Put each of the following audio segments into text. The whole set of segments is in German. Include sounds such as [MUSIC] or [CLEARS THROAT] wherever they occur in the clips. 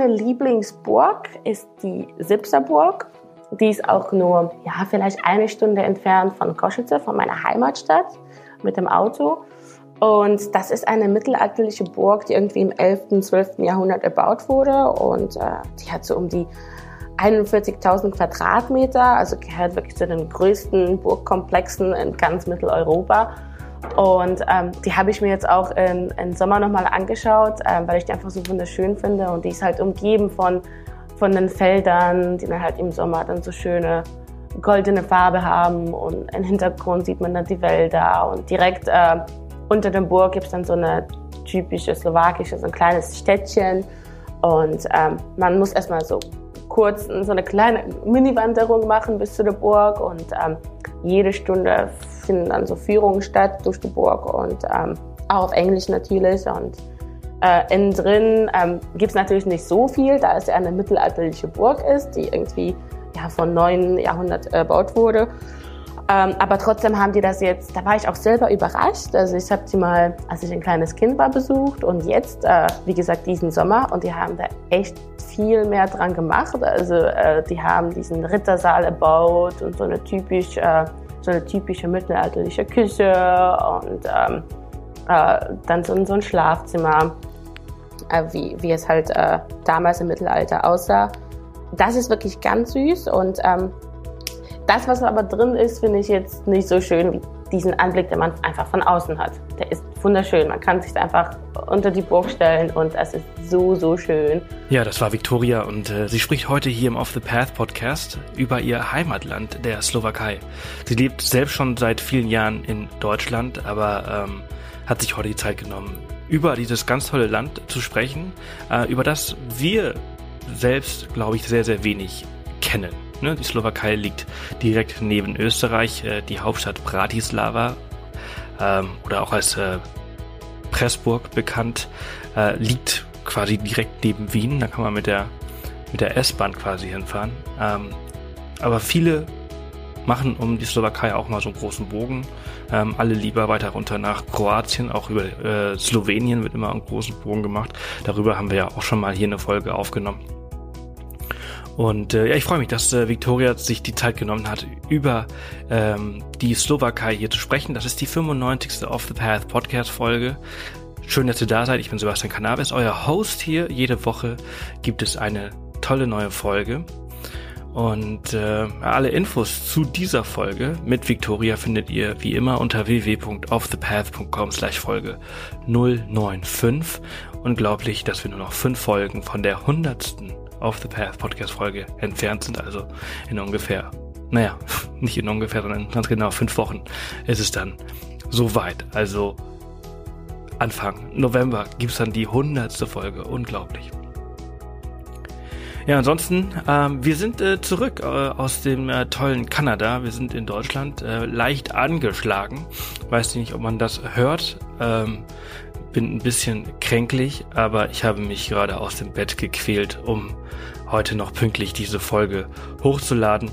meine Lieblingsburg ist die Sipserburg. Die ist auch nur, ja, vielleicht eine Stunde entfernt von Košice, von meiner Heimatstadt, mit dem Auto. Und das ist eine mittelalterliche Burg, die irgendwie im 11., 12. Jahrhundert erbaut wurde. Und äh, die hat so um die 41.000 Quadratmeter, also gehört wirklich zu den größten Burgkomplexen in ganz Mitteleuropa. Und ähm, die habe ich mir jetzt auch im, im Sommer nochmal angeschaut, äh, weil ich die einfach so wunderschön finde. Und die ist halt umgeben von, von den Feldern, die dann halt im Sommer dann so schöne goldene Farbe haben. Und im Hintergrund sieht man dann die Wälder. Und direkt äh, unter der Burg gibt es dann so eine typische slowakische, so ein kleines Städtchen. Und ähm, man muss erstmal so kurz so eine kleine Mini-Wanderung machen bis zu der Burg und ähm, jede Stunde finden dann so Führungen statt durch die Burg und ähm, auch auf Englisch natürlich und äh, innen drin ähm, gibt es natürlich nicht so viel, da es ja eine mittelalterliche Burg ist, die irgendwie ja, von 9. Jahrhundert erbaut wurde. Ähm, aber trotzdem haben die das jetzt, da war ich auch selber überrascht. Also ich habe sie mal, als ich ein kleines Kind war, besucht und jetzt, äh, wie gesagt, diesen Sommer und die haben da echt viel mehr dran gemacht. Also äh, die haben diesen Rittersaal erbaut und so eine typisch, äh, so eine typische mittelalterliche Küche und ähm, äh, dann so, so, ein Schlafzimmer, äh, wie, wie es halt äh, damals im Mittelalter aussah. Das ist wirklich ganz süß und ähm, das, was aber drin ist, finde ich jetzt nicht so schön wie diesen Anblick, den man einfach von außen hat. Der ist wunderschön. Man kann sich einfach unter die Burg stellen und es ist so, so schön. Ja, das war Victoria und äh, sie spricht heute hier im Off the Path Podcast über ihr Heimatland, der Slowakei. Sie lebt selbst schon seit vielen Jahren in Deutschland, aber ähm, hat sich heute die Zeit genommen, über dieses ganz tolle Land zu sprechen, äh, über das wir selbst, glaube ich, sehr, sehr wenig kennen. Ne? Die Slowakei liegt direkt neben Österreich, äh, die Hauptstadt Bratislava ähm, oder auch als äh, Pressburg bekannt, äh, liegt quasi direkt neben Wien. Da kann man mit der mit der S-Bahn quasi hinfahren. Ähm, aber viele machen um die Slowakei auch mal so einen großen Bogen. Ähm, alle lieber weiter runter nach Kroatien, auch über äh, Slowenien wird immer einen großen Bogen gemacht. Darüber haben wir ja auch schon mal hier eine Folge aufgenommen. Und äh, ja, ich freue mich, dass äh, Victoria sich die Zeit genommen hat, über ähm, die Slowakei hier zu sprechen. Das ist die 95. Off the Path Podcast Folge. Schön, dass ihr da seid. Ich bin Sebastian Cannabis, euer Host hier. Jede Woche gibt es eine tolle neue Folge. Und äh, alle Infos zu dieser Folge mit Victoria findet ihr wie immer unter www.offthepath.com slash Folge 095. Unglaublich, dass wir nur noch fünf Folgen von der hundertsten Off the Path Podcast Folge entfernt sind, also in ungefähr, naja, [LAUGHS] nicht in ungefähr, sondern ganz genau fünf Wochen ist es dann soweit. Also Anfang November gibt's dann die hundertste Folge. Unglaublich. Ja, ansonsten, ähm, wir sind äh, zurück äh, aus dem äh, tollen Kanada. Wir sind in Deutschland äh, leicht angeschlagen. Weiß nicht, ob man das hört. Ähm, bin ein bisschen kränklich, aber ich habe mich gerade aus dem Bett gequält, um heute noch pünktlich diese Folge hochzuladen.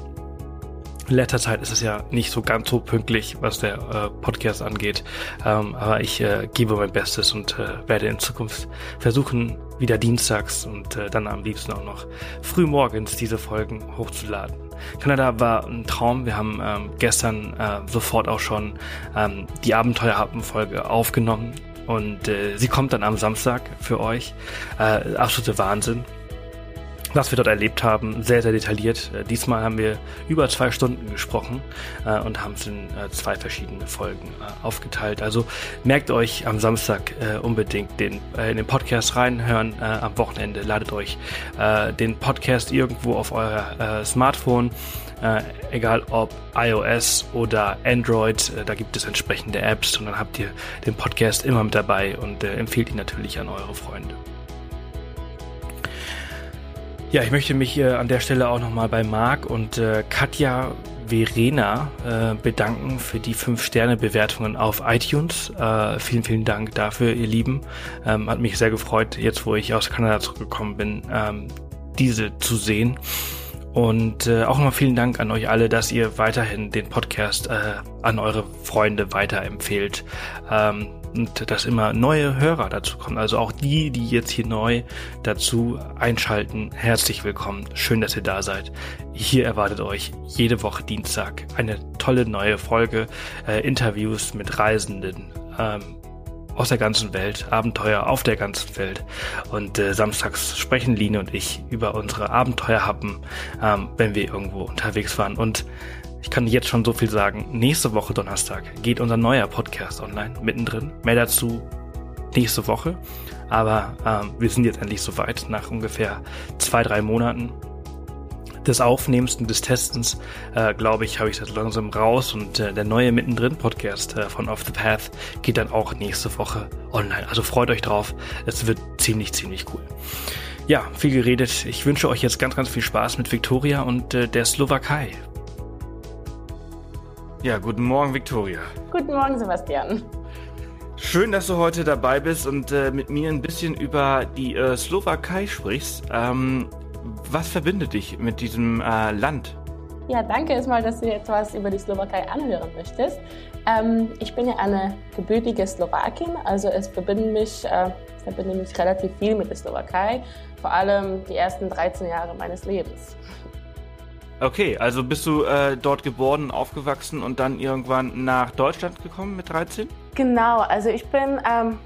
In letzter Zeit ist es ja nicht so ganz so pünktlich, was der äh, Podcast angeht. Ähm, aber ich äh, gebe mein Bestes und äh, werde in Zukunft versuchen, wieder dienstags und äh, dann am liebsten auch noch früh morgens diese Folgen hochzuladen. Kanada war ein Traum. Wir haben ähm, gestern äh, sofort auch schon ähm, die Abenteuerhappen-Folge aufgenommen und äh, sie kommt dann am Samstag für euch. Äh, absolute Wahnsinn was wir dort erlebt haben, sehr, sehr detailliert. Äh, diesmal haben wir über zwei Stunden gesprochen äh, und haben es in äh, zwei verschiedene Folgen äh, aufgeteilt. Also merkt euch am Samstag äh, unbedingt den, äh, in den Podcast reinhören. am Wochenende ladet euch den Podcast irgendwo auf euer Smartphone. Egal ob iOS oder Android, da gibt es entsprechende Apps und dann habt ihr den Podcast immer mit dabei und empfehlt ihn natürlich an eure Freunde. Ja, ich möchte mich äh, an der Stelle auch nochmal bei Marc und äh, Katja Verena äh, bedanken für die 5-Sterne-Bewertungen auf iTunes. Äh, vielen, vielen Dank dafür, ihr Lieben. Ähm, hat mich sehr gefreut, jetzt wo ich aus Kanada zurückgekommen bin, ähm, diese zu sehen. Und äh, auch nochmal vielen Dank an euch alle, dass ihr weiterhin den Podcast äh, an eure Freunde weiterempfehlt. Ähm, und dass immer neue Hörer dazu kommen. Also auch die, die jetzt hier neu dazu einschalten, herzlich willkommen. Schön, dass ihr da seid. Hier erwartet euch jede Woche Dienstag eine tolle neue Folge, äh, Interviews mit Reisenden. Ähm, aus der ganzen Welt, Abenteuer auf der ganzen Welt. Und äh, samstags sprechen Line und ich über unsere Abenteuerhappen, ähm, wenn wir irgendwo unterwegs waren. Und ich kann jetzt schon so viel sagen. Nächste Woche Donnerstag geht unser neuer Podcast online, mittendrin. Mehr dazu nächste Woche. Aber ähm, wir sind jetzt endlich soweit, nach ungefähr zwei, drei Monaten des Aufnehmens und des Testens, äh, glaube ich, habe ich das langsam raus und äh, der neue Mittendrin Podcast äh, von Off the Path geht dann auch nächste Woche online. Also freut euch drauf. Es wird ziemlich, ziemlich cool. Ja, viel geredet. Ich wünsche euch jetzt ganz, ganz viel Spaß mit Viktoria und äh, der Slowakei. Ja, guten Morgen, Viktoria. Guten Morgen, Sebastian. Schön, dass du heute dabei bist und äh, mit mir ein bisschen über die äh, Slowakei sprichst. Ähm, was verbindet dich mit diesem äh, Land? Ja, danke erstmal, dass du jetzt was über die Slowakei anhören möchtest. Ähm, ich bin ja eine gebürtige Slowakin, also es verbindet mich, äh, verbindet mich relativ viel mit der Slowakei, vor allem die ersten 13 Jahre meines Lebens. Okay, also bist du äh, dort geboren, aufgewachsen und dann irgendwann nach Deutschland gekommen mit 13? Genau, also ich bin ähm,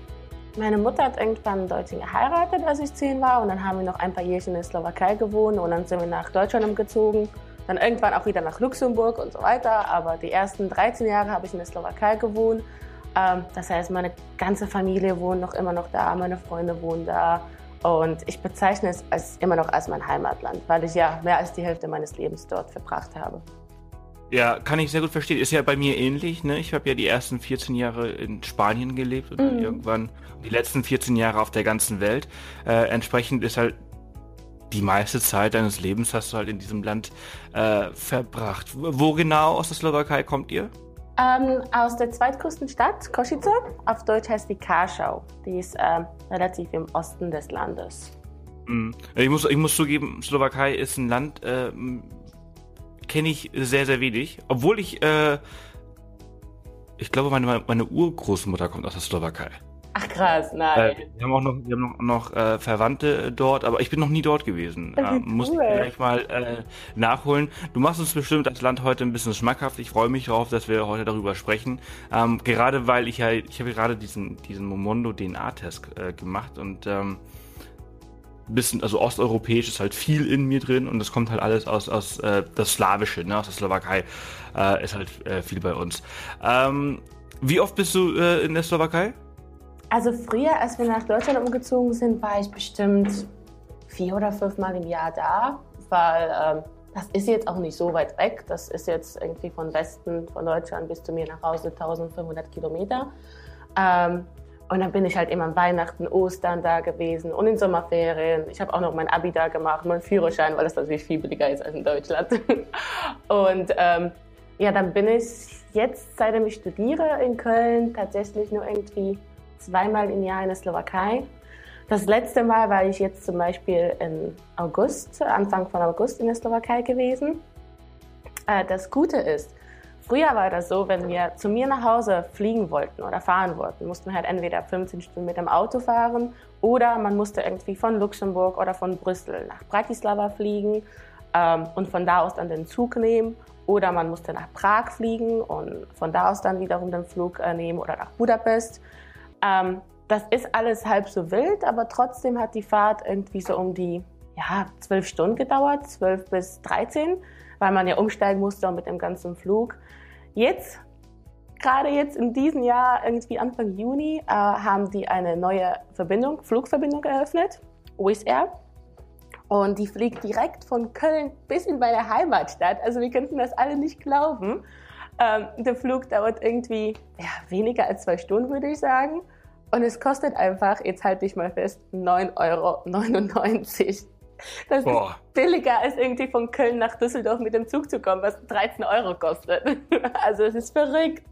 meine Mutter hat irgendwann in Deutschland geheiratet, als ich zehn war. Und dann haben wir noch ein paar Jahre in der Slowakei gewohnt. Und dann sind wir nach Deutschland umgezogen. Dann irgendwann auch wieder nach Luxemburg und so weiter. Aber die ersten 13 Jahre habe ich in der Slowakei gewohnt. Ähm, das heißt, meine ganze Familie wohnt noch immer noch da. Meine Freunde wohnen da. Und ich bezeichne es als, immer noch als mein Heimatland, weil ich ja mehr als die Hälfte meines Lebens dort verbracht habe. Ja, kann ich sehr gut verstehen. Ist ja bei mir ähnlich. Ne? Ich habe ja die ersten 14 Jahre in Spanien gelebt und dann mhm. irgendwann die letzten 14 Jahre auf der ganzen Welt. Äh, entsprechend ist halt die meiste Zeit deines Lebens hast du halt in diesem Land äh, verbracht. Wo genau aus der Slowakei kommt ihr? Ähm, aus der zweitgrößten Stadt, Kosice. Auf Deutsch heißt die Karschau. Die ist äh, relativ im Osten des Landes. Mhm. Ich, muss, ich muss zugeben, Slowakei ist ein Land, äh, kenne ich sehr, sehr wenig. Obwohl ich, äh, ich glaube, meine, meine Urgroßmutter kommt aus der Slowakei. Ach krass, nein. Äh, wir haben auch noch, wir haben noch, noch äh, Verwandte dort, aber ich bin noch nie dort gewesen. Äh, muss ich gleich mal äh, nachholen. Du machst uns bestimmt das Land heute ein bisschen schmackhaft. Ich freue mich darauf, dass wir heute darüber sprechen. Ähm, gerade weil ich ja, ich habe gerade diesen, diesen Momondo DNA-Test äh, gemacht und ähm, bisschen, also osteuropäisch ist halt viel in mir drin und das kommt halt alles aus, aus äh, das Slawische, ne, aus der Slowakei, äh, ist halt äh, viel bei uns. Ähm, wie oft bist du äh, in der Slowakei? Also früher, als wir nach Deutschland umgezogen sind, war ich bestimmt vier oder fünf Mal im Jahr da, weil ähm, das ist jetzt auch nicht so weit weg. Das ist jetzt irgendwie von Westen von Deutschland bis zu mir nach Hause 1500 Kilometer. Ähm, und dann bin ich halt immer an Weihnachten, Ostern da gewesen und in Sommerferien. Ich habe auch noch mein Abi da gemacht, meinen Führerschein, weil das natürlich viel billiger ist als in Deutschland. [LAUGHS] Und ähm, ja, dann bin ich jetzt, seitdem ich studiere in Köln, tatsächlich nur irgendwie zweimal im Jahr in der Slowakei. Das letzte Mal war ich jetzt zum Beispiel im August, Anfang von August in der Slowakei gewesen. Äh, das Gute ist, Früher war das so, wenn wir zu mir nach Hause fliegen wollten oder fahren wollten, mussten wir halt entweder 15 Stunden mit dem Auto fahren oder man musste irgendwie von Luxemburg oder von Brüssel nach Bratislava fliegen ähm, und von da aus dann den Zug nehmen oder man musste nach Prag fliegen und von da aus dann wiederum den Flug äh, nehmen oder nach Budapest. Ähm, das ist alles halb so wild, aber trotzdem hat die Fahrt irgendwie so um die ja, zwölf Stunden gedauert, zwölf bis 13, weil man ja umsteigen musste mit dem ganzen Flug. Jetzt, gerade jetzt in diesem Jahr, irgendwie Anfang Juni, äh, haben die eine neue Verbindung, Flugverbindung eröffnet, Wizz Air. Und die fliegt direkt von Köln bis in meine Heimatstadt. Also wir könnten das alle nicht glauben. Ähm, der Flug dauert irgendwie ja, weniger als zwei Stunden, würde ich sagen. Und es kostet einfach, jetzt halte ich mal fest, 9,99 Euro. Das Boah. ist billiger als irgendwie von Köln nach Düsseldorf mit dem Zug zu kommen, was 13 Euro kostet. [LAUGHS] Also es ist verrückt.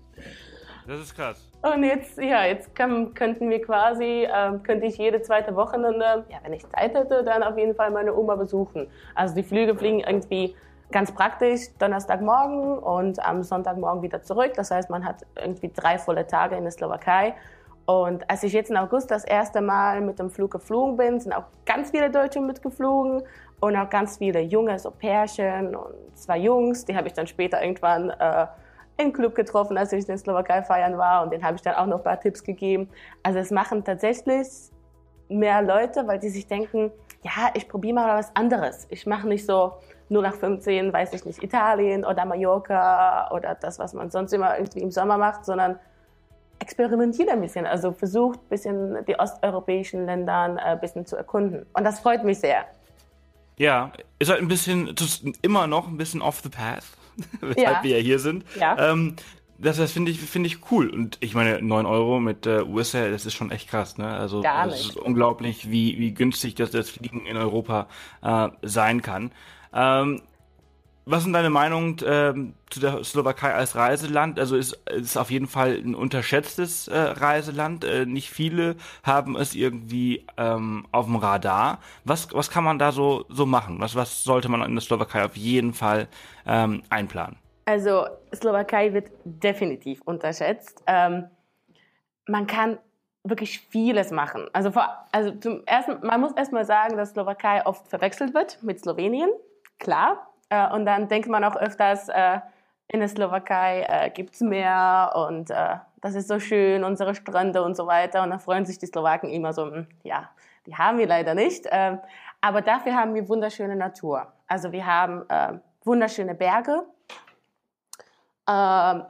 Das ist krass. Und jetzt, ja, jetzt kann, könnten wir quasi, äh, könnte ich jede zweite Wochenende, ja, wenn ich Zeit hätte, dann auf jeden Fall meine Oma besuchen. Also die Flüge fliegen irgendwie ganz praktisch Donnerstagmorgen und am Sonntagmorgen wieder zurück. Das heißt, man hat irgendwie drei volle Tage in der Slowakei Und als ich jetzt im August das erste Mal mit dem Flug geflogen bin, sind auch ganz viele Deutsche mitgeflogen und auch ganz viele junge, so Pärchen und zwei Jungs, die habe ich dann später irgendwann äh, im Club getroffen, als ich in der Slowakei feiern war und denen habe ich dann auch noch ein paar Tipps gegeben. Also es machen tatsächlich mehr Leute, weil die sich denken, ja, ich probiere mal was anderes. Ich mache nicht so nur nach 15, weiß ich nicht, Italien oder Mallorca oder das, was man sonst immer irgendwie im Sommer macht, sondern experimentiert ein bisschen. Also versucht ein bisschen die osteuropäischen Länder äh, ein bisschen zu erkunden. Und das freut mich sehr. Ja, ist halt ein bisschen, immer noch ein bisschen off the path, [LAUGHS] weshalb Ja. wir ja hier sind. Ja. Ähm, das das finde ich, finde ich cool. Und ich meine, 9 Euro mit äh, USA, das ist schon echt krass, ne? Also es ist unglaublich, wie, wie günstig das, das Fliegen in Europa äh, sein kann. Ähm, was sind deine Meinungen ähm, zu der Slowakei als Reiseland? Also ist ist auf jeden Fall ein unterschätztes äh, Reiseland. Äh, nicht viele haben es irgendwie ähm, auf dem Radar. Was was kann man da so so machen? Was was sollte man in der Slowakei auf jeden Fall ähm, einplanen? Also Slowakei wird definitiv unterschätzt. Ähm, man kann wirklich vieles machen. Also, vor, also zum ersten, man muss erstmal sagen, dass Slowakei oft verwechselt wird mit Slowenien, klar. Äh, und dann denkt man auch öfters, äh, in der Slowakei äh, gibt's Meer und äh, das ist so schön, unsere Strände und so weiter. Und dann freuen sich die Slowaken immer so, hm, ja, die haben wir leider nicht. Ähm, aber dafür haben wir wunderschöne Natur. Also wir haben äh, wunderschöne Berge, ähm,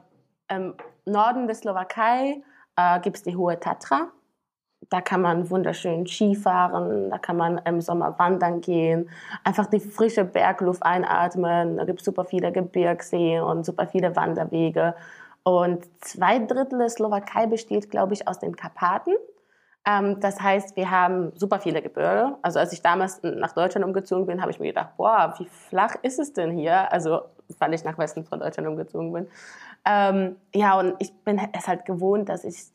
Im Norden der Slowakei äh, gibt es die Hohe Tatra. Da kann man wunderschön Skifahren, da kann man im Sommer wandern gehen, einfach die frische Bergluft einatmen. Da gibt es super viele Gebirgseen und super viele Wanderwege. Und zwei Drittel der Slowakei besteht, glaube ich, aus den Karpaten. Ähm, das heißt, wir haben super viele Gebirge. Also als ich damals nach Deutschland umgezogen bin, habe ich mir gedacht, boah, wie flach ist es denn hier? Also weil ich nach Westen von Deutschland umgezogen bin. Ähm, ja, und ich bin es halt gewohnt, dass ich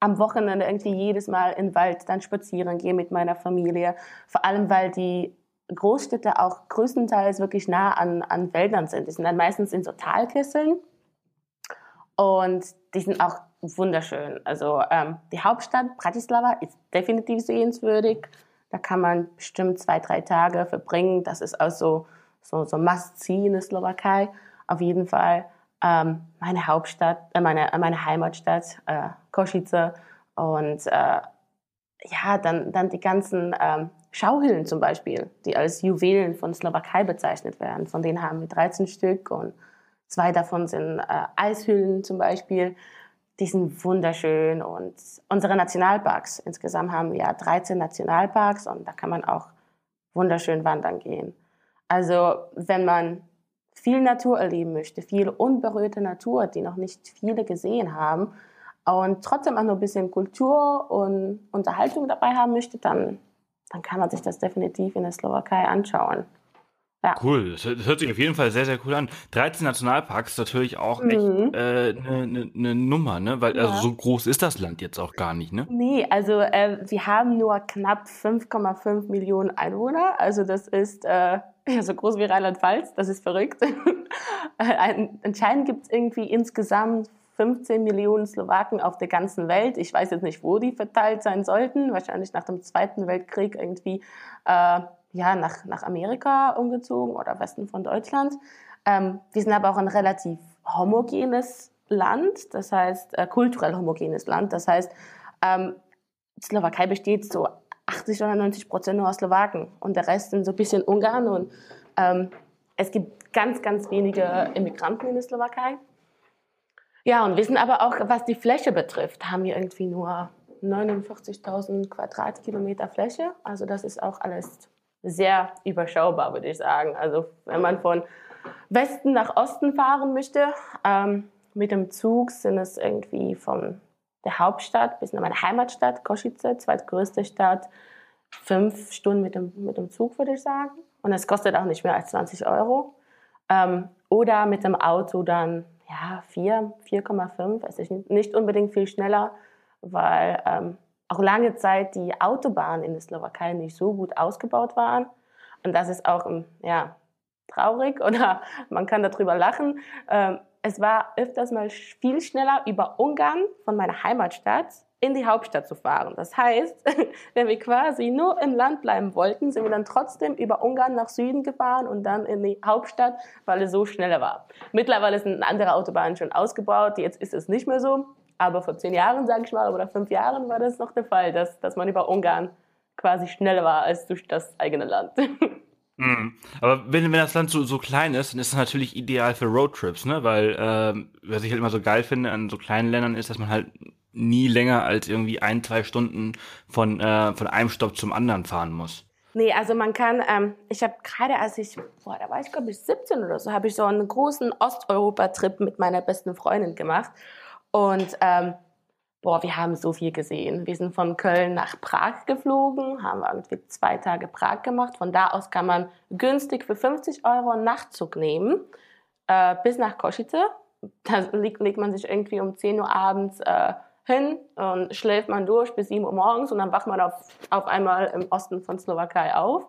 am Wochenende irgendwie jedes Mal in den Wald dann spazieren gehe mit meiner Familie. Vor allem, weil die Großstädte auch größtenteils wirklich nah an, an Wäldern sind. Die sind dann meistens in so Talkesseln. Und die sind auch wunderschön. Also ähm, die Hauptstadt Bratislava ist definitiv sehenswürdig. Da kann man bestimmt zwei, drei Tage verbringen. Das ist auch so, so, so Must-See in der Slowakei. Auf jeden Fall ähm, meine Hauptstadt, äh, meine, äh, meine Heimatstadt, äh, Košice. Und äh, ja, dann, dann die ganzen ähm, Schauhüllen zum Beispiel, die als Juwelen von Slowakei bezeichnet werden. Von denen haben wir 13 Stück und zwei davon sind äh, Eishüllen zum Beispiel. Die sind wunderschön und unsere Nationalparks, insgesamt haben wir ja 13 Nationalparks und da kann man auch wunderschön wandern gehen. Also wenn man viel Natur erleben möchte, viel unberührte Natur, die noch nicht viele gesehen haben und trotzdem auch noch ein bisschen Kultur und Unterhaltung dabei haben möchte, dann, dann kann man sich das definitiv in der Slowakei anschauen. Ja. Cool, das hört, sich auf jeden Fall sehr, sehr cool an. 13 Nationalparks ist natürlich auch echt Mhm. eine äh, ne, ne, ne Nummer, ne? Weil also Ja. so groß ist das Land jetzt auch gar nicht, ne? Nee, also äh, wir haben nur knapp 5,5 Millionen Einwohner. Also das ist äh, [LAUGHS] ja, so groß wie Rheinland-Pfalz. Das ist verrückt. [LAUGHS] Ein, anscheinend gibt es irgendwie insgesamt 15 Millionen Slowaken auf der ganzen Welt. Ich weiß jetzt nicht, wo die verteilt sein sollten. Wahrscheinlich nach dem Zweiten Weltkrieg irgendwie äh, ja, nach, nach Amerika umgezogen oder Westen von Deutschland. Ähm, wir sind aber auch ein relativ homogenes Land, das heißt äh, kulturell homogenes Land. Das heißt, ähm, Slowakei besteht so 80 oder 90 Prozent nur aus Slowaken und der Rest sind so ein bisschen Ungarn und ähm, es gibt ganz, ganz wenige Immigranten in der Slowakei. Ja, und wir sind aber auch, was die Fläche betrifft, haben wir irgendwie nur 49.000 Quadratkilometer Fläche. Also das ist auch alles sehr überschaubar, würde ich sagen. Also wenn man von Westen nach Osten fahren möchte, ähm, mit dem Zug sind es irgendwie von der Hauptstadt bis nach meiner Heimatstadt, Košice, zweitgrößte Stadt, fünf Stunden mit dem, mit dem Zug, würde ich sagen. Und es kostet auch nicht mehr als 20 Euro. Ähm, oder mit dem Auto dann, ja, 4, 4,5. Es ist nicht unbedingt viel schneller, weil ähm, auch lange Zeit die Autobahnen in der Slowakei nicht so gut ausgebaut waren. Und das ist auch, ähm, ja, traurig [LAUGHS] oder man kann darüber lachen. Ähm, es war öfters mal viel schneller über Ungarn von meiner Heimatstadt in die Hauptstadt zu fahren. Das heißt, [LAUGHS] wenn wir quasi nur im Land bleiben wollten, sind wir dann trotzdem über Ungarn nach Süden gefahren und dann in die Hauptstadt, weil es so schneller war. Mittlerweile sind andere Autobahnen schon ausgebaut, jetzt ist es nicht mehr so. Aber vor zehn Jahren, sage ich mal, oder fünf Jahren war das noch der Fall, dass, dass man über Ungarn quasi schneller war als durch das eigene Land. [LAUGHS] Mhm. Aber wenn, wenn das Land so, so klein ist, dann ist es natürlich ideal für Roadtrips, ne? Weil ähm, was ich halt immer so geil finde an so kleinen Ländern ist, dass man halt nie länger als irgendwie ein, zwei Stunden von, äh, von einem Stopp zum anderen fahren muss. Nee, also man kann, ähm, ich habe gerade als ich, boah, da war ich glaube ich 17 oder so, habe ich so einen großen Osteuropa-Trip mit meiner besten Freundin gemacht. Und ähm, boah, wir haben so viel gesehen. Wir sind von Köln nach Prag geflogen, haben irgendwie zwei Tage Prag gemacht. Von da aus kann man günstig für 50 Euro einen Nachtzug nehmen äh, bis nach Košice. Da legt, legt man sich irgendwie um 10 Uhr abends äh, hin und schläft man durch bis 7 Uhr morgens und dann wacht man auf, auf einmal im Osten von Slowakei auf.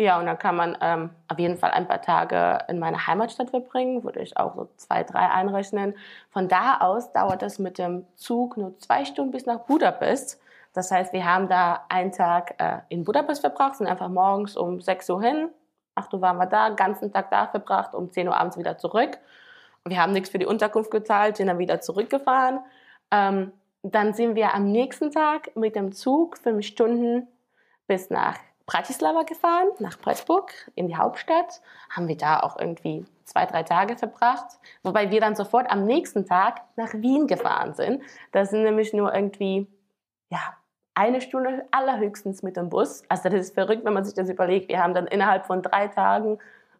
Ja, und dann kann man ähm, auf jeden Fall ein paar Tage in meine Heimatstadt verbringen, würde ich auch so zwei, drei einrechnen. Von da aus dauert es mit dem Zug nur zwei Stunden bis nach Budapest. Das heißt, wir haben da einen Tag äh, in Budapest verbracht, sind einfach morgens um 6 Uhr hin, 8 Uhr waren wir da, ganzen Tag da verbracht, um 10 Uhr abends wieder zurück. Wir haben nichts für die Unterkunft gezahlt, sind dann wieder zurückgefahren. Ähm, dann sind wir am nächsten Tag mit dem Zug fünf Stunden bis nach Bratislava gefahren, nach Pressburg, in die Hauptstadt. Haben wir da auch irgendwie zwei, drei Tage verbracht. Wobei wir dann sofort am nächsten Tag nach Wien gefahren sind. Das sind nämlich nur irgendwie, ja, eine Stunde allerhöchstens mit dem Bus. Also das ist verrückt, wenn man sich das überlegt. Wir haben dann innerhalb von drei Tagen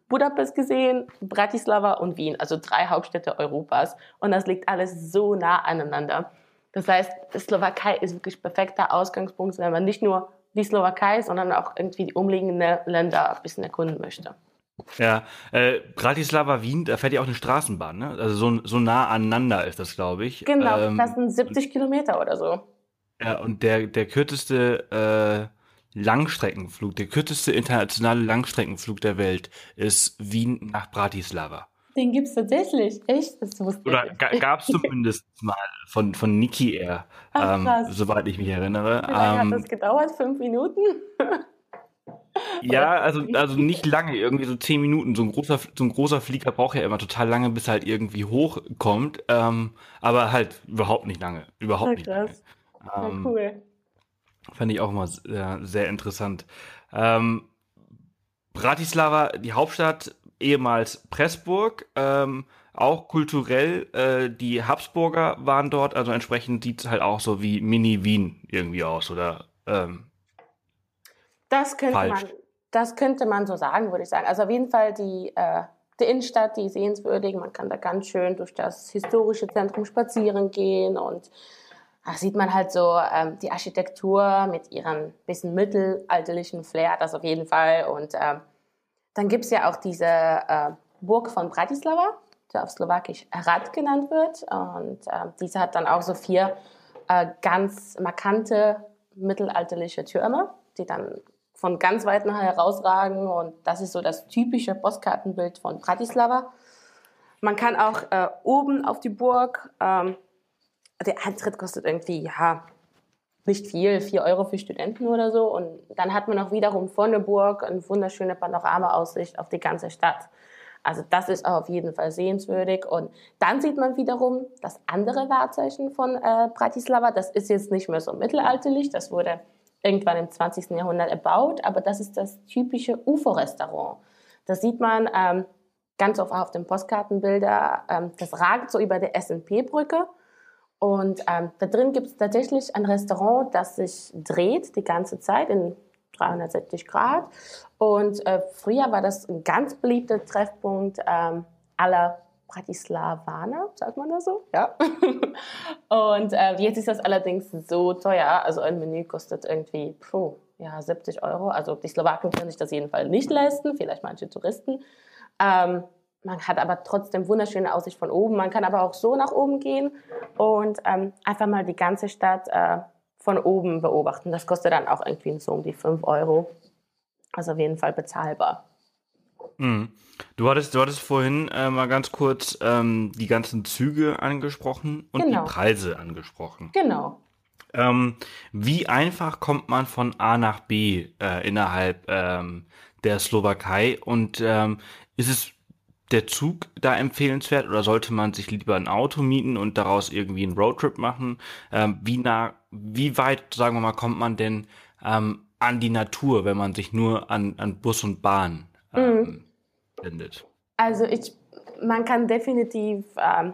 Budapest gesehen, Bratislava und Wien, also drei Hauptstädte Europas. Und das liegt alles so nah aneinander. Das heißt, die Slowakei ist wirklich perfekter Ausgangspunkt, wenn man nicht nur die Slowakei, sondern auch irgendwie die umliegenden Länder ein bisschen erkunden möchte. Ja, äh, Bratislava, Wien, da fährt ja auch eine Straßenbahn, ne? Also so, so nah aneinander ist das, glaube ich. Genau, ähm, das sind 70 Kilometer oder so. Ja, und der, der kürzeste äh, Langstreckenflug, der kürzeste internationale Langstreckenflug der Welt ist Wien nach Bratislava. Den gibt's tatsächlich, echt? Das wusste Oder gab es [LAUGHS] zumindest mal von, von Niki Air, Ach, ähm, soweit ich mich erinnere. Wie lange ähm, hat das gedauert? Fünf Minuten? ja, also, also nicht lange, irgendwie so zehn Minuten. So ein großer, so ein großer Flieger braucht ja immer total lange, bis er halt irgendwie hochkommt. Ähm, aber halt überhaupt nicht lange. Überhaupt nicht lange. Ähm, ja, cool. Fand ich auch immer sehr, sehr interessant. Ähm, Bratislava, die Hauptstadt, ehemals Pressburg, ähm, auch kulturell, äh, die Habsburger waren dort, also entsprechend sieht es halt auch so wie Mini-Wien irgendwie aus, oder? Ähm, das könnte falsch. man, das könnte man so sagen, würde ich sagen. Also auf jeden Fall die, äh, die Innenstadt, die sehenswürdig, man kann da ganz schön durch das historische Zentrum spazieren gehen und da sieht man halt so ähm, die Architektur mit ihrem bisschen mittelalterlichen Flair, das auf jeden Fall und ähm, dann gibt es ja auch diese äh, Burg von Bratislava, die auf Slowakisch Rad genannt wird. Und äh, diese hat dann auch so vier äh, ganz markante mittelalterliche Türme, die dann von ganz weit nach herausragen. Und das ist so das typische Postkartenbild von Bratislava. Man kann auch äh, oben auf die Burg, ähm, der Eintritt kostet irgendwie, ja, nicht viel, vier Euro für Studenten oder so. Und dann hat man auch wiederum vor der Burg eine wunderschöne Panoramaaussicht auf die ganze Stadt. Also das ist auch auf jeden Fall sehenswürdig. Und dann sieht man wiederum das andere Wahrzeichen von äh, Bratislava. Das ist jetzt nicht mehr so mittelalterlich. Das wurde irgendwann im 20. Jahrhundert erbaut. Aber das ist das typische UFO-Restaurant. Das sieht man ähm, ganz oft auf den Postkartenbilder. Ähm, das ragt so über der SNP-Brücke. Und ähm, da drin gibt es tatsächlich ein Restaurant, das sich dreht die ganze Zeit in 360 Grad. Und äh, früher war das ein ganz beliebter Treffpunkt ähm, aller Bratislavaner, sagt man das so? Ja. [LAUGHS] und äh, jetzt ist das allerdings so teuer. Also ein Menü kostet irgendwie puh, ja, 70 Euro. Also die Slowaken können sich das jedenfalls nicht leisten, vielleicht manche Touristen. Ähm, man hat aber trotzdem wunderschöne Aussicht von oben. Man kann aber auch so nach oben gehen und ähm, einfach mal die ganze Stadt äh, von oben beobachten. Das kostet dann auch irgendwie so um die 5 Euro. Also auf jeden Fall bezahlbar. Mhm. Du hattest, du hattest vorhin äh, mal ganz kurz ähm, die ganzen Züge angesprochen und genau. die Preise angesprochen. Genau. Ähm, wie einfach kommt man von A nach B äh, innerhalb ähm, der Slowakei und ähm, ist es der Zug da empfehlenswert oder sollte man sich lieber ein Auto mieten und daraus irgendwie einen Roadtrip machen? Ähm, wie nah, wie weit, sagen wir mal, kommt man denn ähm, an die Natur, wenn man sich nur an, an Bus und Bahn ähm, mhm. wendet? Also ich, man kann definitiv ähm,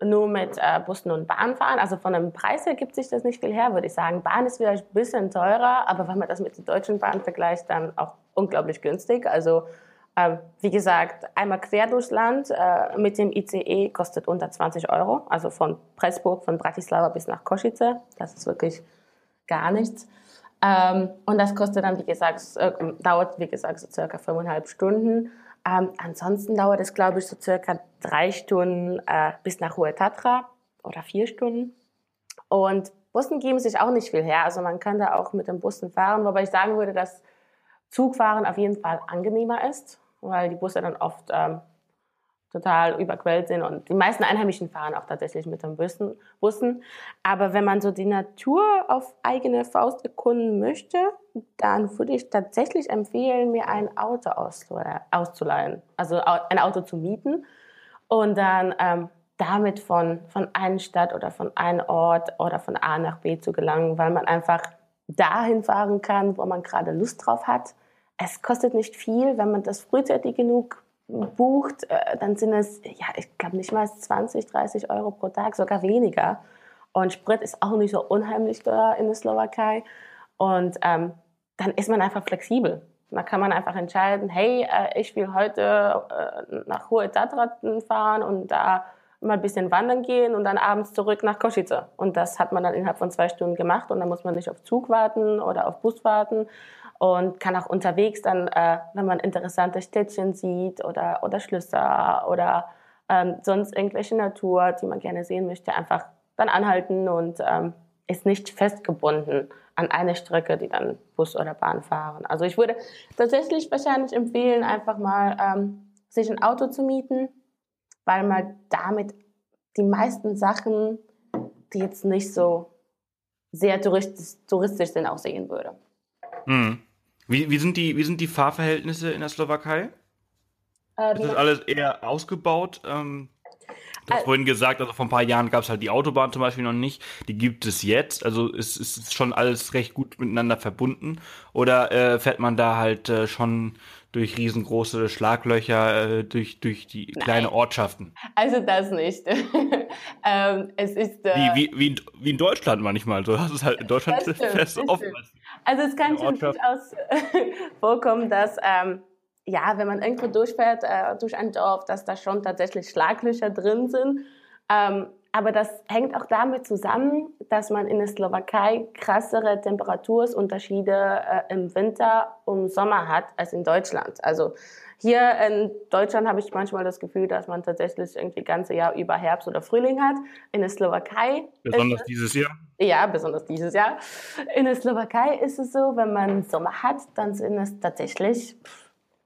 nur mit äh, Bussen und Bahn fahren. Also von dem Preis her gibt sich das nicht viel her, würde ich sagen. Bahn ist vielleicht ein bisschen teurer, aber wenn man das mit der Deutschen Bahn vergleicht, dann auch unglaublich günstig. Also wie gesagt, einmal quer durchs Land äh, mit dem ICE kostet unter 20 Euro. Also von Pressburg, von Bratislava bis nach Kosice. Das ist wirklich gar nichts. Ähm, und das kostet dann, wie gesagt, äh, dauert, wie gesagt, so circa fünfeinhalb Stunden. Ähm, ansonsten dauert es, glaube ich, so circa drei Stunden äh, bis nach Hohe Tatra oder vier Stunden. Und Bussen geben sich auch nicht viel her. Also man kann da auch mit den Bussen fahren, wobei ich sagen würde, dass Zugfahren auf jeden Fall angenehmer ist, weil die Busse dann oft ähm, total überquellt sind und die meisten Einheimischen fahren auch tatsächlich mit den Bussen. Bussen. Aber wenn man so die Natur auf eigene Faust erkunden möchte, dann würde ich tatsächlich empfehlen, mir ein Auto auszuleihen, also ein Auto zu mieten und dann ähm, damit von, von einer Stadt oder von einem Ort oder von A nach B zu gelangen, weil man einfach dahin fahren kann, wo man gerade Lust drauf hat. Es kostet nicht viel, wenn man das frühzeitig genug bucht, äh, dann sind es, ja, ich glaube nicht mal 20, 30 Euro pro Tag, sogar weniger. Und Sprit ist auch nicht so unheimlich teuer in der Slowakei. Und ähm, dann ist man einfach flexibel. Da kann man einfach entscheiden, hey, äh, ich will heute äh, nach Hohe Tatra fahren und da mal ein bisschen wandern gehen und dann abends zurück nach Kosice. Und das hat man dann innerhalb von zwei Stunden gemacht und dann muss man nicht auf Zug warten oder auf Bus warten und kann auch unterwegs dann, äh, wenn man interessante Städtchen sieht oder, oder Schlösser oder ähm, sonst irgendwelche Natur, die man gerne sehen möchte, einfach dann anhalten und ähm, ist nicht festgebunden an eine Strecke, die dann Bus oder Bahn fahren. Also ich würde tatsächlich wahrscheinlich empfehlen, einfach mal ähm, sich ein Auto zu mieten, weil man damit die meisten Sachen, die jetzt nicht so sehr touristisch, touristisch sind, auch sehen würde. Hm. Wie, wie, sind die, wie sind die Fahrverhältnisse in der Slowakei? Äh, ist das alles eher ausgebaut? Ähm, du hast äh, vorhin gesagt, also vor ein paar Jahren gab es halt die Autobahn zum Beispiel noch nicht. Die gibt es jetzt. Also ist, ist schon alles recht gut miteinander verbunden. Oder äh, fährt man da halt äh, schon durch riesengroße Schlaglöcher, äh, durch, durch die Nein. kleine Ortschaften? Also das nicht. [LAUGHS] ähm, es ist, äh, wie, wie, wie, in, wie in Deutschland manchmal. Du hast es halt in Deutschland stimmt, fest offen. Also es kann schon durchaus [LAUGHS] vorkommen, dass ähm, ja, wenn man irgendwo durchfährt äh, durch ein Dorf, dass da schon tatsächlich Schlaglöcher drin sind. Ähm, aber das hängt auch damit zusammen, dass man in der Slowakei krassere Temperaturunterschiede äh, im Winter und Sommer hat als in Deutschland. Also hier in Deutschland habe ich manchmal das Gefühl, dass man tatsächlich irgendwie ganze Jahr über Herbst oder Frühling hat. In der Slowakei. Besonders es, dieses Jahr? Ja, besonders dieses Jahr. In der Slowakei ist es so, wenn man Sommer hat, dann sind es tatsächlich,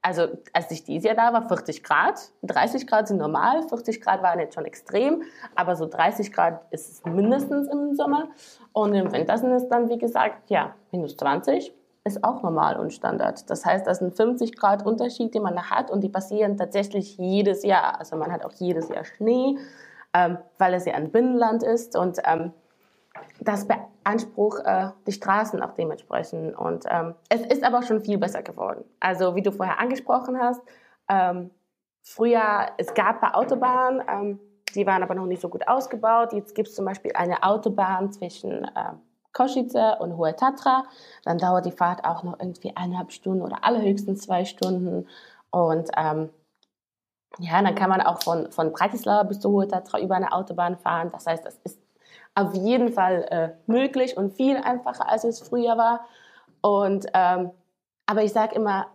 also als ich dieses Jahr da war, 40 Grad. 30 Grad sind normal, 40 Grad waren jetzt schon extrem, aber so 30 Grad ist es mindestens im Sommer. Und im Winter sind es dann, wie gesagt, ja, minus 20 ist auch normal und Standard. Das heißt, das sind 50 Grad Unterschied, den man da hat und die passieren tatsächlich jedes Jahr. Also man hat auch jedes Jahr Schnee, ähm, weil es ja ein Binnenland ist und ähm, das beansprucht äh, die Straßen auch dementsprechend. Und ähm, es ist aber schon viel besser geworden. Also wie du vorher angesprochen hast, ähm, früher, es gab bei Autobahnen, ähm, die waren aber noch nicht so gut ausgebaut. Jetzt gibt es zum Beispiel eine Autobahn zwischen äh, Kosice und Hohe Tatra. Dann dauert die Fahrt auch noch irgendwie eineinhalb Stunden oder allerhöchstens zwei Stunden. Und ähm, ja, dann kann man auch von, von Bratislava bis zu Hohe Tatra über eine Autobahn fahren. Das heißt, das ist auf jeden Fall äh, möglich und viel einfacher, als es früher war. Und ähm, aber ich sage immer,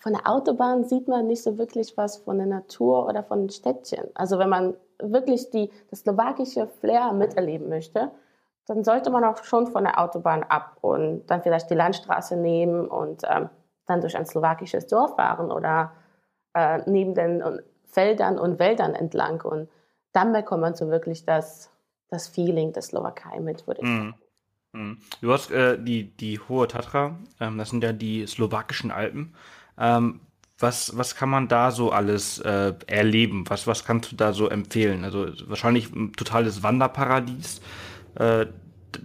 von der Autobahn sieht man nicht so wirklich was von der Natur oder von Städtchen. Also wenn man wirklich die, das slowakische Flair miterleben möchte, dann sollte man auch schon von der Autobahn ab und dann vielleicht die Landstraße nehmen und ähm, dann durch ein slowakisches Dorf fahren oder äh, neben den Feldern und Wäldern entlang. Und dann bekommt man so wirklich das, das Feeling der Slowakei mit, würde ich sagen. Mhm. Du hast äh, die, die Hohe Tatra, ähm, das sind ja die slowakischen Alpen. Ähm, was, was kann man da so alles äh, erleben? Was, was kannst du da so empfehlen? Also wahrscheinlich ein totales Wanderparadies. Äh,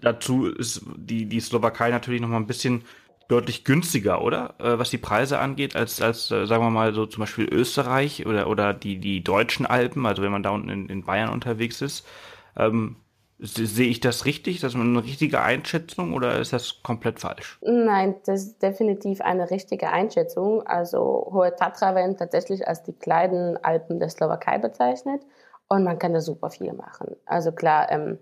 dazu ist die, die Slowakei natürlich noch mal ein bisschen deutlich günstiger, oder? Äh, was die Preise angeht, als, als äh, sagen wir mal so zum Beispiel Österreich oder, oder die, die deutschen Alpen, also wenn man da unten in, in Bayern unterwegs ist. Ähm, Sehe ich das richtig? Ist das eine richtige Einschätzung oder ist das komplett falsch? Nein, das ist definitiv eine richtige Einschätzung. Also Hohe Tatra werden tatsächlich als die kleinen Alpen der Slowakei bezeichnet und man kann da super viel machen. Also klar, im,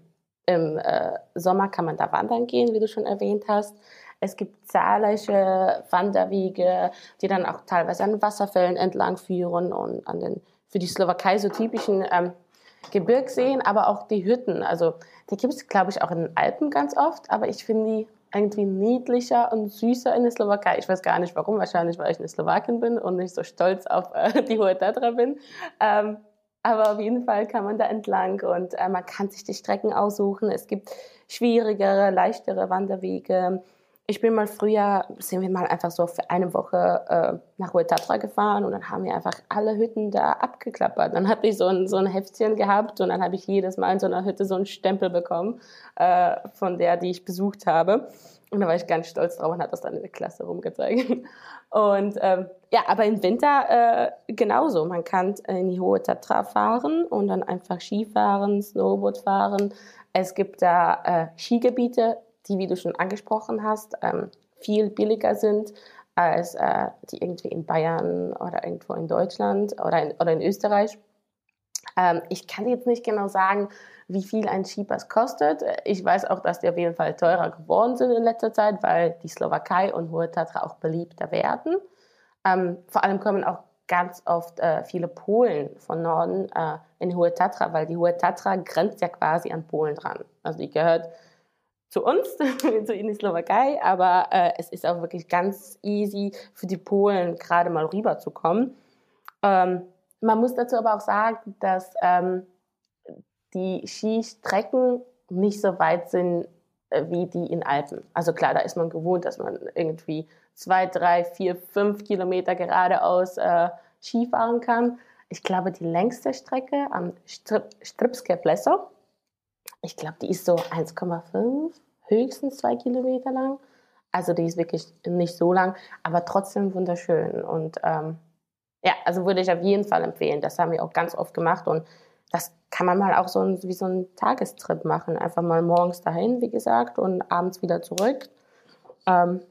im äh, Sommer kann man da wandern gehen, wie du schon erwähnt hast. Es gibt zahlreiche Wanderwege, die dann auch teilweise an Wasserfällen entlang führen und an den für die Slowakei so typischen ähm, Gebirgseen, aber auch die Hütten. Also die gibt es, glaube ich, auch in den Alpen ganz oft, aber ich finde die irgendwie niedlicher und süßer in der Slowakei. Ich weiß gar nicht warum, wahrscheinlich weil ich eine Slowakin bin und nicht so stolz auf äh, die Hohe Tatra bin. Ähm, aber auf jeden Fall kann man da entlang und äh, man kann sich die Strecken aussuchen. Es gibt schwierigere, leichtere Wanderwege. Ich bin mal früher, sind wir mal einfach so für eine Woche äh, nach Huetatra gefahren und dann haben wir einfach alle Hütten da abgeklappert. Dann hatte ich so ein, so ein Heftchen gehabt und dann habe ich jedes Mal in so einer Hütte so einen Stempel bekommen äh, von der, die ich besucht habe. Und da war ich ganz stolz drauf und hat das dann in der Klasse rumgezeigt. Und ähm, ja, aber im Winter äh, genauso. Man kann in die Hohe Tatra fahren und dann einfach Skifahren, Snowboard fahren. Es gibt da äh, Skigebiete die, wie du schon angesprochen hast, ähm, viel billiger sind als äh, die irgendwie in Bayern oder irgendwo in Deutschland oder in, oder in Österreich. Ähm, ich kann jetzt nicht genau sagen, wie viel ein Skipass kostet. Ich weiß auch, dass die auf jeden Fall teurer geworden sind in letzter Zeit, weil die Slowakei und Hohe Tatra auch beliebter werden. Ähm, vor allem kommen auch ganz oft äh, viele Polen von Norden äh, in Hohe Tatra, weil die Hohe Tatra grenzt ja quasi an Polen dran. Also die gehört zu uns, [LAUGHS] zu in die Slowakei, aber äh, es ist auch wirklich ganz easy für die Polen gerade mal rüberzukommen. Ähm, man muss dazu aber auch sagen, dass ähm, die Skistrecken nicht so weit sind äh, wie die in Alpen. Also klar, da ist man gewohnt, dass man irgendwie zwei, drei, vier, fünf Kilometer geradeaus äh, Ski fahren kann. Ich glaube, die längste Strecke am Strip Stripske Pleso ich glaube, die ist so 1,5, höchstens zwei Kilometer lang. Also die ist wirklich nicht so lang, aber trotzdem wunderschön. Und ähm, ja, also würde ich auf jeden Fall empfehlen. Das haben wir auch ganz oft gemacht und das kann man mal auch so ein, wie so ein Tagestrip machen. Einfach mal morgens dahin, wie gesagt, und abends wieder zurück. Ähm,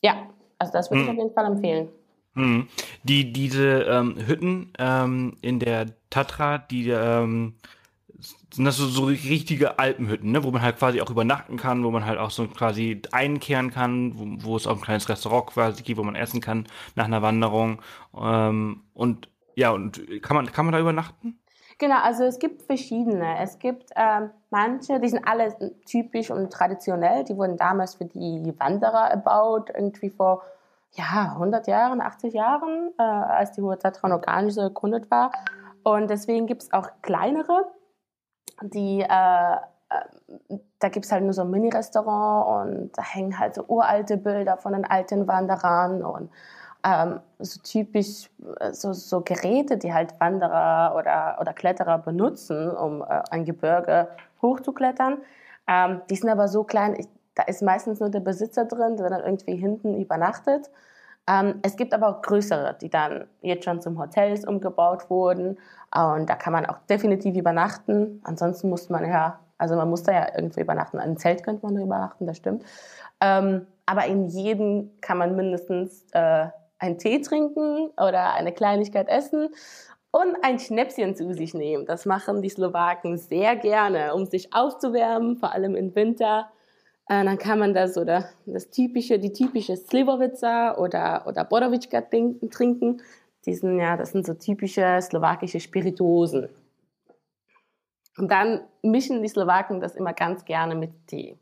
ja, also das würde ich hm. auf jeden Fall empfehlen. Hm. Die, diese ähm, Hütten ähm, in der Tatra, die ähm, sind das so, so richtige Alpenhütten, ne? wo man halt quasi auch übernachten kann, wo man halt auch so quasi einkehren kann, wo, wo es auch ein kleines Restaurant quasi gibt, wo man essen kann nach einer Wanderung. Ähm, und ja, und kann man, kann man da übernachten? Genau, also es gibt verschiedene. Es gibt ähm, manche, die sind alle typisch und traditionell. Die wurden damals für die Wanderer erbaut, irgendwie vor ja, 100 Jahren, 80 Jahren, äh, als die Hohe Tatra noch so erkundet war. Und deswegen gibt es auch kleinere, die, äh, äh, da gibt's halt nur so ein Mini-Restaurant und da hängen halt so uralte Bilder von den alten Wanderern und ähm, so typisch äh, so, so Geräte, die halt Wanderer oder, oder Kletterer benutzen, um äh, ein Gebirge hochzuklettern. Ähm, die sind aber so klein, ich, da ist meistens nur der Besitzer drin, der dann irgendwie hinten übernachtet. Ähm, es gibt aber auch größere, die dann jetzt schon zum Hotels umgebaut wurden. Und da kann man auch definitiv übernachten. Ansonsten muss man ja, also man muss da ja irgendwo übernachten. Ein Zelt könnte man übernachten, das stimmt. Ähm, aber in jedem kann man mindestens äh, einen Tee trinken oder eine Kleinigkeit essen und ein Schnäpschen zu sich nehmen. Das machen die Slowaken sehr gerne, um sich aufzuwärmen, vor allem im Winter. Äh, dann kann man das oder das typische, die typische Slivovica oder, oder Borovička trinken. Die sind, ja, das sind so typische slowakische Spirituosen. Und dann mischen die Slowaken das immer ganz gerne mit Tee.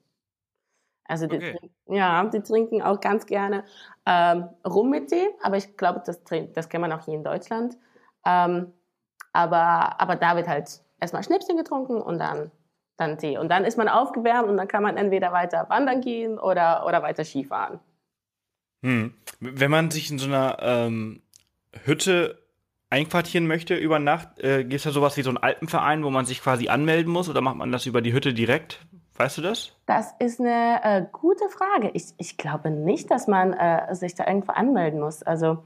Also die, okay. ja, die trinken auch ganz gerne ähm, Rum mit Tee, aber ich glaube, das, das kennt man auch hier in Deutschland. Ähm, aber, aber da wird halt erstmal Schnäpschen getrunken und dann dann Tee. Und dann ist man aufgewärmt und dann kann man entweder weiter wandern gehen oder, oder weiter Skifahren. Hm. Wenn man sich in so einer ähm, Hütte einquartieren möchte über Nacht, äh, gibt es da sowas wie so einen Alpenverein, wo man sich quasi anmelden muss oder macht man das über die Hütte direkt? Weißt du das? Das ist eine äh, gute Frage. Ich, ich glaube nicht, dass man äh, sich da irgendwo anmelden muss. Also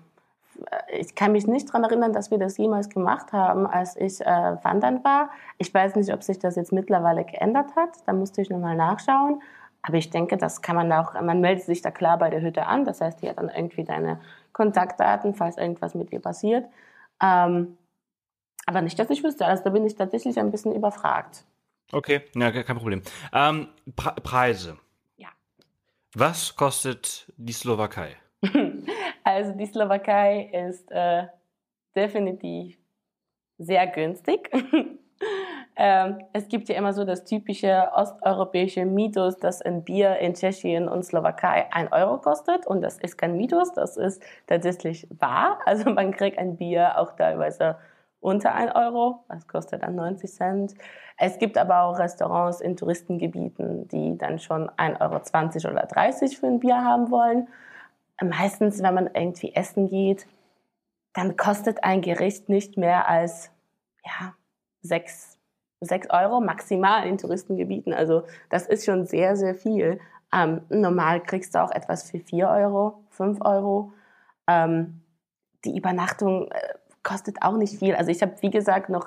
äh, ich kann mich nicht daran erinnern, dass wir das jemals gemacht haben, als ich äh, wandern war. Ich weiß nicht, ob sich das jetzt mittlerweile geändert hat. Da musste ich nochmal nachschauen. Aber ich denke, das kann man auch, man meldet sich da klar bei der Hütte an. Das heißt, die hat dann irgendwie deine Kontaktdaten, falls irgendwas mit dir passiert. Ähm, aber nicht, dass ich wüsste. Also da bin ich tatsächlich ein bisschen überfragt. Okay, ja, kein Problem. Ähm, Pre Preise. Ja. Was kostet die Slowakei? [LAUGHS] also die Slowakei ist äh, definitiv sehr günstig. [LAUGHS] ähm, es gibt ja immer so das typische osteuropäische Mythos, dass ein Bier in Tschechien und Slowakei ein Euro kostet. Und das ist kein Mythos, das ist tatsächlich wahr. Also man kriegt ein Bier auch teilweise unter ein Euro. Das kostet dann 90 Cent. Es gibt aber auch Restaurants in Touristengebieten, die dann schon 1,20 Euro oder 30 für ein Bier haben wollen. Meistens, wenn man irgendwie essen geht, dann kostet ein Gericht nicht mehr als ja, sechs, sechs Euro maximal in Touristengebieten. Also das ist schon sehr, sehr viel. Ähm, normal kriegst du auch etwas für vier Euro, fünf Euro. Ähm, die Übernachtung äh, kostet auch nicht viel. Also ich habe, wie gesagt, noch,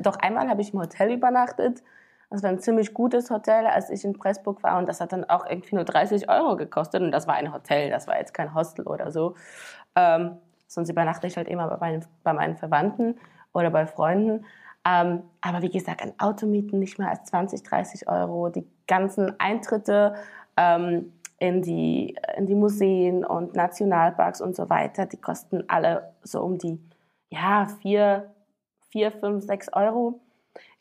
doch einmal habe ich im Hotel übernachtet. Das war ein ziemlich gutes Hotel, als ich in Pressburg war. Und das hat dann auch irgendwie nur 30 Euro gekostet. Und das war ein Hotel, das war jetzt kein Hostel oder so. Ähm, sonst übernachte ich halt immer bei meinen, bei meinen Verwandten oder bei Freunden. Ähm, aber wie gesagt, ein Auto mieten nicht mehr als 20, 30 Euro. Die ganzen Eintritte ähm, in, die, in die Museen und Nationalparks und so weiter, die kosten alle so um die ja, vier, vier, fünf, sechs Euro.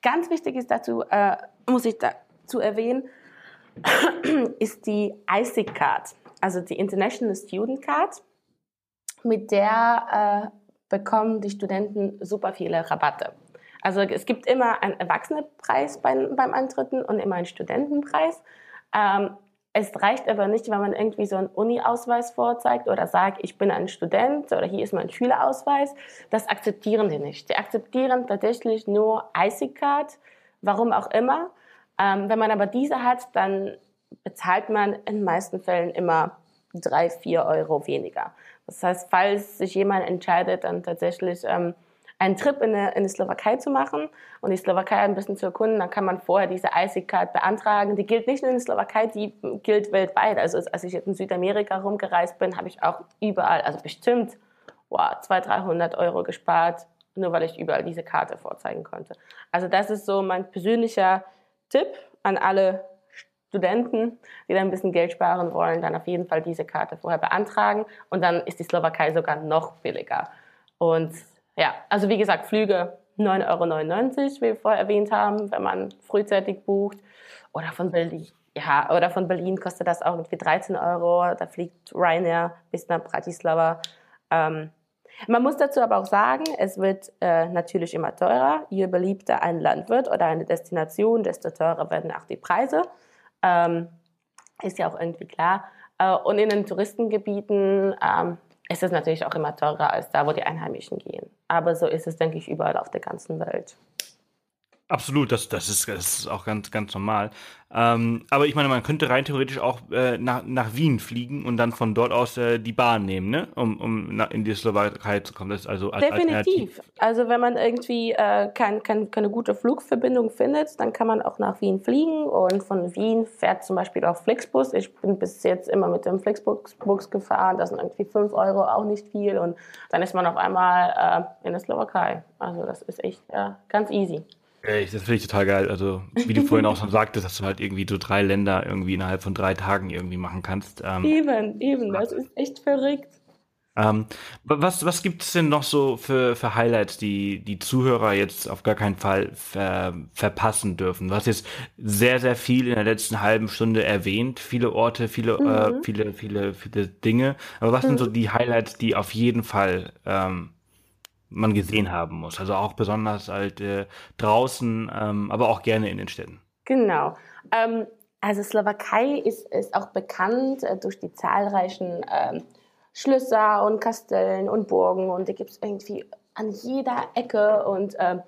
Ganz wichtig ist dazu, äh, muss ich dazu erwähnen, [CLEARS THROAT] ist die ISIC Card, also die International Student Card, mit der äh, bekommen die Studenten super viele Rabatte. Also es gibt immer einen Erwachsenenpreis beim, beim Antreten und immer einen Studentenpreis. Ähm, es reicht aber nicht, wenn man irgendwie so einen Uni-Ausweis vorzeigt oder sagt, ich bin ein Student oder hier ist mein Schülerausweis. Das akzeptieren die nicht. Die akzeptieren tatsächlich nur IC-Card, warum auch immer. Ähm, wenn man aber diese hat, dann bezahlt man in den meisten Fällen immer drei, vier Euro weniger. Das heißt, falls sich jemand entscheidet, dann tatsächlich ähm, einen Trip in, eine, in die Slowakei zu machen und die Slowakei ein bisschen zu erkunden, dann kann man vorher diese IC-Card beantragen. Die gilt nicht nur in der Slowakei, die gilt weltweit. Also als ich jetzt in Südamerika rumgereist bin, habe ich auch überall, also bestimmt, wow, 200, 300 Euro gespart, nur weil ich überall diese Karte vorzeigen konnte. Also das ist so mein persönlicher Tipp an alle Studenten, die dann ein bisschen Geld sparen wollen, dann auf jeden Fall diese Karte vorher beantragen und dann ist die Slowakei sogar noch billiger. Und ja, also wie gesagt, Flüge 9,99 Euro, wie wir vorher erwähnt haben, wenn man frühzeitig bucht. Oder von Berlin, ja, oder von Berlin kostet das auch irgendwie 13 Euro. Da fliegt Ryanair bis nach Bratislava. Ähm, man muss dazu aber auch sagen, es wird äh, natürlich immer teurer. Je beliebter ein Land wird oder eine Destination, desto teurer werden auch die Preise. Ähm, ist ja auch irgendwie klar. Äh, und in den Touristengebieten ähm, ist es natürlich auch immer teurer als da, wo die Einheimischen gehen. Aber so ist es, denke ich, überall auf der ganzen Welt. Absolut, das, das, ist, das ist auch ganz, ganz normal. Ähm, aber ich meine, man könnte rein theoretisch auch äh, nach, nach Wien fliegen und dann von dort aus äh, die Bahn nehmen, ne? um, um in die Slowakei zu kommen. Das ist also als Definitiv. Also wenn man irgendwie äh, kein, kein, keine gute Flugverbindung findet, dann kann man auch nach Wien fliegen und von Wien fährt zum Beispiel auch Flixbus. Ich bin bis jetzt immer mit dem Flixbus gefahren. Das sind irgendwie fünf Euro, auch nicht viel. Und dann ist man auf einmal äh, in der Slowakei. Also das ist echt ganz easy. Ey, das finde ich total geil. Also, wie du vorhin auch schon sagtest, dass du halt irgendwie so drei Länder irgendwie innerhalb von drei Tagen irgendwie machen kannst. Ähm, eben, eben, das ist echt verrückt. Ähm, was was gibt es denn noch so für, für Highlights, die die Zuhörer jetzt auf gar keinen Fall ver, verpassen dürfen? Du hast jetzt sehr, sehr viel in der letzten halben Stunde erwähnt, viele Orte, viele, äh, mhm. äh, viele, viele, viele Dinge. Aber was mhm. sind so die Highlights, die auf jeden Fall ähm, man gesehen haben muss. Also auch besonders halt äh, draußen, ähm, aber auch gerne in den Städten. Genau. Ähm, also Slowakei ist, ist auch bekannt äh, durch die zahlreichen ähm, Schlösser und Kastellen und Burgen und die gibt es irgendwie an jeder Ecke und ähm,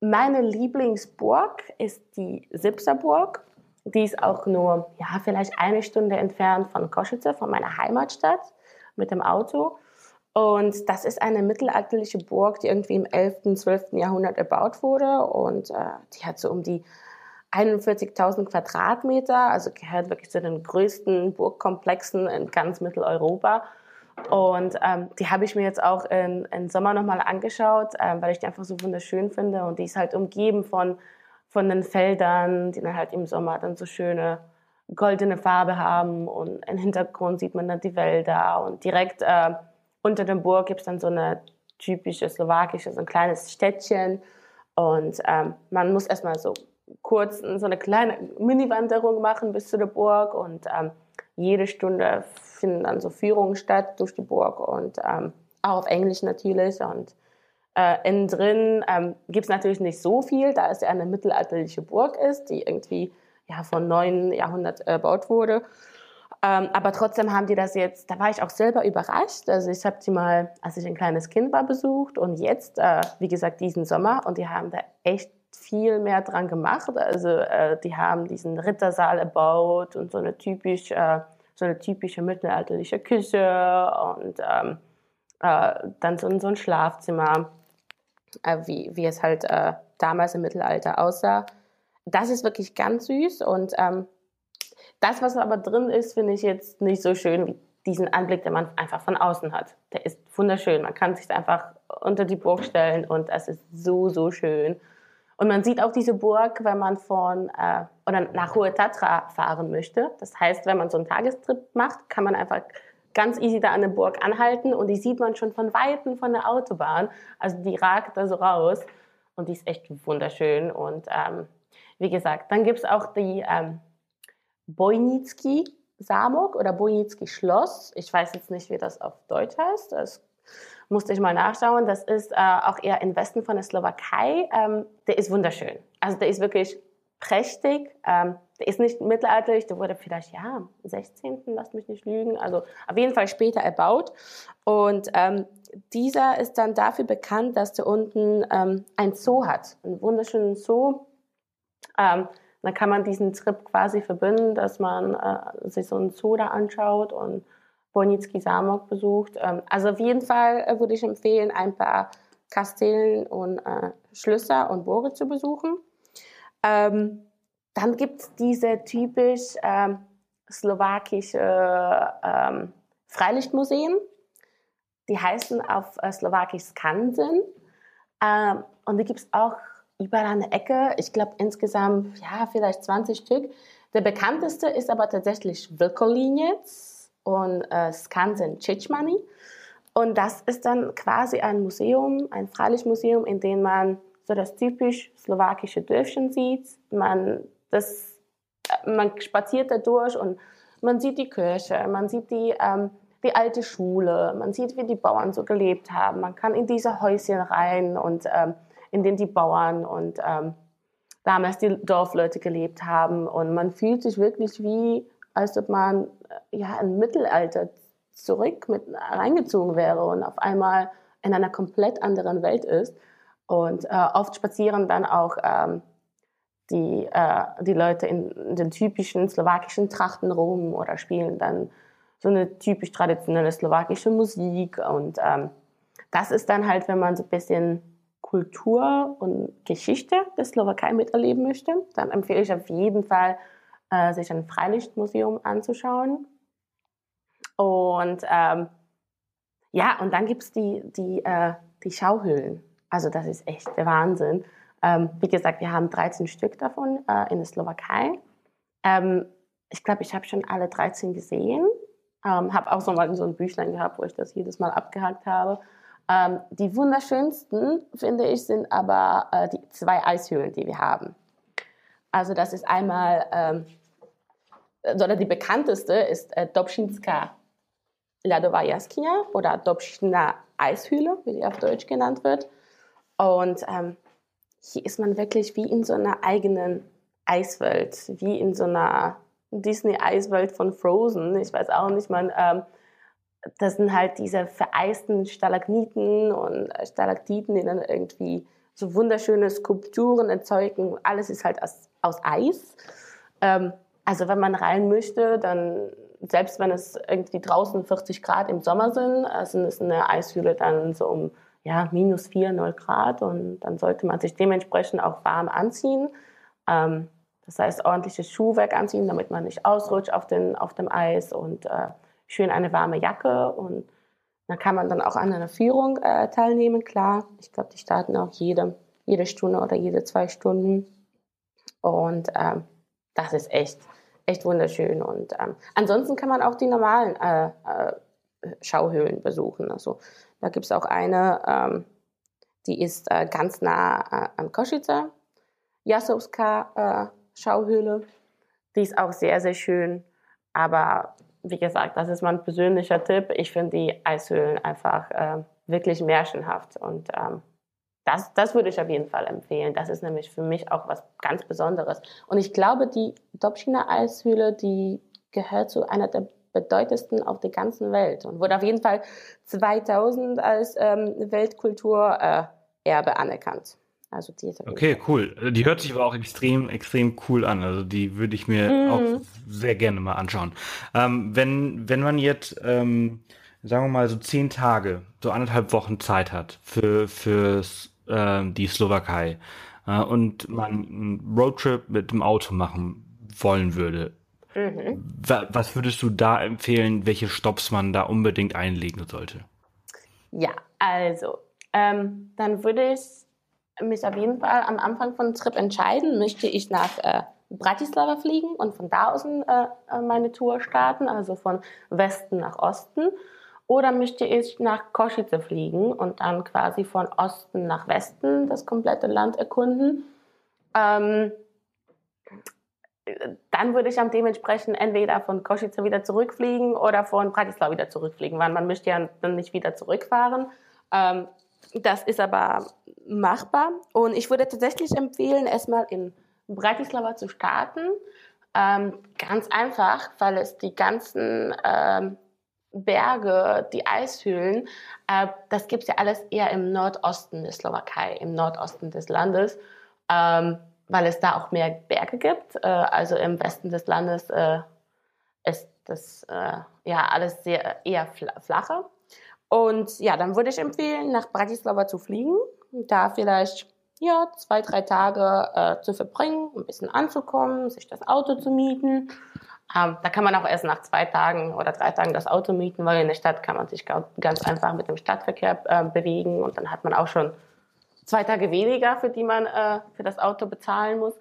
meine Lieblingsburg ist die Sipserburg. Die ist auch nur, ja, vielleicht eine Stunde entfernt von Košice, von meiner Heimatstadt, mit dem Auto. Und das ist eine mittelalterliche Burg, die irgendwie im 11., 12. Jahrhundert erbaut wurde. Und äh, die hat so um die 41.000 Quadratmeter, also gehört wirklich zu den größten Burgkomplexen in ganz Mitteleuropa. Und ähm, die habe ich mir jetzt auch im Sommer nochmal angeschaut, ähm, weil ich die einfach so wunderschön finde. Und die ist halt umgeben von, von den Feldern, die dann halt im Sommer dann so schöne goldene Farbe haben. Und im Hintergrund sieht man dann die Wälder. Und direkt äh, unter der Burg gibt es dann so eine typische slowakische, so ein kleines Städtchen. Und ähm, man muss erstmal so kurz so eine kleine Mini-Wanderung machen bis zu der Burg und ähm, jede Stunde finden dann so Führungen statt durch die Burg und ähm, auch auf Englisch natürlich und äh, innen drin ähm, gibt es natürlich nicht so viel, da es ja eine mittelalterliche Burg ist, die irgendwie ja von 9. Jahrhundert erbaut wurde. Ähm, aber trotzdem haben die das jetzt, da war ich auch selber überrascht. Also ich habe die mal, als ich ein kleines Kind war, besucht und jetzt, äh, wie gesagt, diesen Sommer und die haben da echt viel mehr dran gemacht. Also äh, die haben diesen Rittersaal erbaut und so eine typisch, äh, so eine typische mittelalterliche Küche und ähm, äh, dann so, so, ein Schlafzimmer, äh, wie, wie es halt äh, damals im Mittelalter aussah. Das ist wirklich ganz süß und ähm, das, was aber drin ist, finde ich jetzt nicht so schön wie diesen Anblick, den man einfach von außen hat. Der ist wunderschön. Man kann sich einfach unter die Burg stellen und es ist so, so schön. Und man sieht auch diese Burg, wenn man von äh, oder nach Hohe Tatra fahren möchte. Das heißt, wenn man so einen Tagestrip macht, kann man einfach ganz easy da an der Burg anhalten und die sieht man schon von weitem von der Autobahn. Also die ragt da so raus und die ist echt wunderschön. Und ähm, wie gesagt, dann gibt's auch die ähm, Bojnicki Samok oder Bojnicki Schloss. Ich weiß jetzt nicht, wie das auf Deutsch heißt. Das musste ich mal nachschauen. Das ist äh, auch eher im Westen von der Slowakei. Ähm, der ist wunderschön. Also der ist wirklich prächtig. Ähm, der ist nicht mittelalterlich, der wurde vielleicht, ja, 16., lasst mich nicht lügen, also auf jeden Fall später erbaut. Und ähm, dieser ist dann dafür bekannt, dass der unten ähm, ein Zoo hat, einen wunderschönen Zoo. Ähm, dann kann man diesen Trip quasi verbinden, dass man äh, sich so einen Zoo da anschaut und Bornicki Samok besucht. Ähm, also auf jeden Fall äh, würde ich empfehlen, ein paar Kastellen und äh, Schlösser und Burgen zu besuchen. Ähm, dann gibt es diese typisch ähm, slowakische ähm, Freilichtmuseen. Die heißen auf äh, Slowakisch Skansen. Ähm, und die gibt es auch überall an der Ecke. Ich glaube insgesamt, ja, vielleicht 20 Stück. Der bekannteste ist aber tatsächlich Wilkolinec und äh, Skansen Chichmani. Und das ist dann quasi ein Museum, ein Freilichtmuseum, in dem man so das typisch slowakische Dörfchen sieht. Man, das, äh, man spaziert da durch und man sieht die Kirche, man sieht die, ähm, die alte Schule, man sieht, wie die Bauern so gelebt haben. Man kann in diese Häuschen rein und ähm, in denen die Bauern und ähm, damals die Dorfleute gelebt haben. Und man fühlt sich wirklich wie als ob man äh, ja im Mittelalter zurück mit reingezogen wäre und auf einmal in einer komplett anderen Welt ist. Und äh, oft spazieren dann auch ähm, die, äh, die Leute in den typischen slowakischen Trachten rum oder spielen dann so eine typisch traditionelle slowakische Musik. Und ähm, das ist dann halt, wenn man so ein bisschen Kultur und Geschichte der Slowakei miterleben möchte, dann empfehle ich auf jeden Fall äh, sich ein Freilichtmuseum anzuschauen. Und ähm, ja, und dann gibt's die, die, äh, die Schauhöhlen. Also das ist echt der Wahnsinn. Ähm, wie gesagt, wir haben 13 Stück davon äh, in der Slowakei. Ähm, ich glaube, ich habe schon alle 13 gesehen. Ähm, habe auch so mal so ein Büchlein gehabt, wo ich das jedes Mal abgehakt habe. Ähm, die wunderschönsten, finde ich, sind aber äh, die zwei Eishöhlen, die wir haben. Also das ist einmal, ähm, oder die bekannteste ist äh, Dobschinska Ladova Jaskinia oder Dobschina Eishöhle, wie die auf Deutsch genannt wird. Und ähm, hier ist man wirklich wie in so einer eigenen Eiswelt, wie in so einer Disney-Eiswelt von Frozen. Ich weiß auch nicht, man, ähm, das sind halt diese vereisten Stalagniten und Stalaktiten, die dann irgendwie so wunderschöne Skulpturen erzeugen. Alles ist halt aus, aus Eis. Ähm, also wenn man rein möchte, dann selbst wenn es irgendwie draußen 40 Grad im Sommer sind, also ist eine Eishöhle dann so um ja, minus 4, 0 Grad und dann sollte man sich dementsprechend auch warm anziehen. Ähm, das heißt, ordentliches Schuhwerk anziehen, damit man nicht ausrutscht auf, den, auf dem Eis und äh, schön eine warme Jacke und dann kann man dann auch an einer Führung äh, teilnehmen, klar. Ich glaube, die starten auch jede, jede Stunde oder jede zwei Stunden. Und ähm, das ist echt, echt wunderschön. Und ähm, ansonsten kann man auch die normalen äh, äh, Schauhöhlen besuchen. Also da gibt es auch eine, ähm, die ist äh, ganz nah äh, an Kosice, Jasowska äh, Schauhöhle. Die ist auch sehr, sehr schön. Aber wie gesagt, das ist mein persönlicher Tipp. Ich finde die Eishöhlen einfach äh, wirklich märchenhaft und ähm, das, das würde ich auf jeden Fall empfehlen. Das ist nämlich für mich auch was ganz Besonderes. Und ich glaube, die Dobschiner Eishöhle, die gehört zu einer der bedeutendsten auf der ganzen Welt und wurde auf jeden Fall 2000 als ähm, Weltkulturerbe anerkannt. Also die okay, cool. Die hört sich aber auch extrem, extrem cool an. Also die würde ich mir mhm. auch sehr gerne mal anschauen. Ähm, wenn, wenn man jetzt, ähm, sagen wir mal, so zehn Tage, so anderthalb Wochen Zeit hat für, für äh, die Slowakei äh, und man einen Roadtrip mit dem Auto machen wollen würde, mhm. was würdest du da empfehlen, welche Stops man da unbedingt einlegen sollte? Ja, also, ähm, dann würde ich mich auf jeden Fall am Anfang von Trip entscheiden, möchte ich nach äh, Bratislava fliegen und von da aus äh, meine Tour starten, also von Westen nach Osten. Oder möchte ich nach Kosice fliegen und dann quasi von Osten nach Westen das komplette Land erkunden. Ähm, dann würde ich am dementsprechend entweder von Kosice wieder zurückfliegen oder von Bratislava wieder zurückfliegen, weil man möchte ja dann nicht wieder zurückfahren. Ähm, das ist aber machbar. Und ich würde tatsächlich empfehlen, erstmal in Bratislava zu starten. Ähm, ganz einfach, weil es die ganzen ähm, Berge, die Eishöhlen, äh, das gibt's ja alles eher im Nordosten der Slowakei, im Nordosten des Landes, ähm, weil es da auch mehr Berge gibt. Äh, also im Westen des Landes äh, ist das äh, ja alles sehr eher flacher. Und ja, dann würde ich empfehlen, nach Bratislava zu fliegen, da vielleicht ja, zwei, drei Tage äh, zu verbringen, ein bisschen anzukommen, sich das Auto zu mieten. Ähm, da kann man auch erst nach zwei Tagen oder drei Tagen das Auto mieten, weil in der Stadt kann man sich ganz einfach mit dem Stadtverkehr äh, bewegen und dann hat man auch schon zwei Tage weniger, für die man äh, für das Auto bezahlen muss.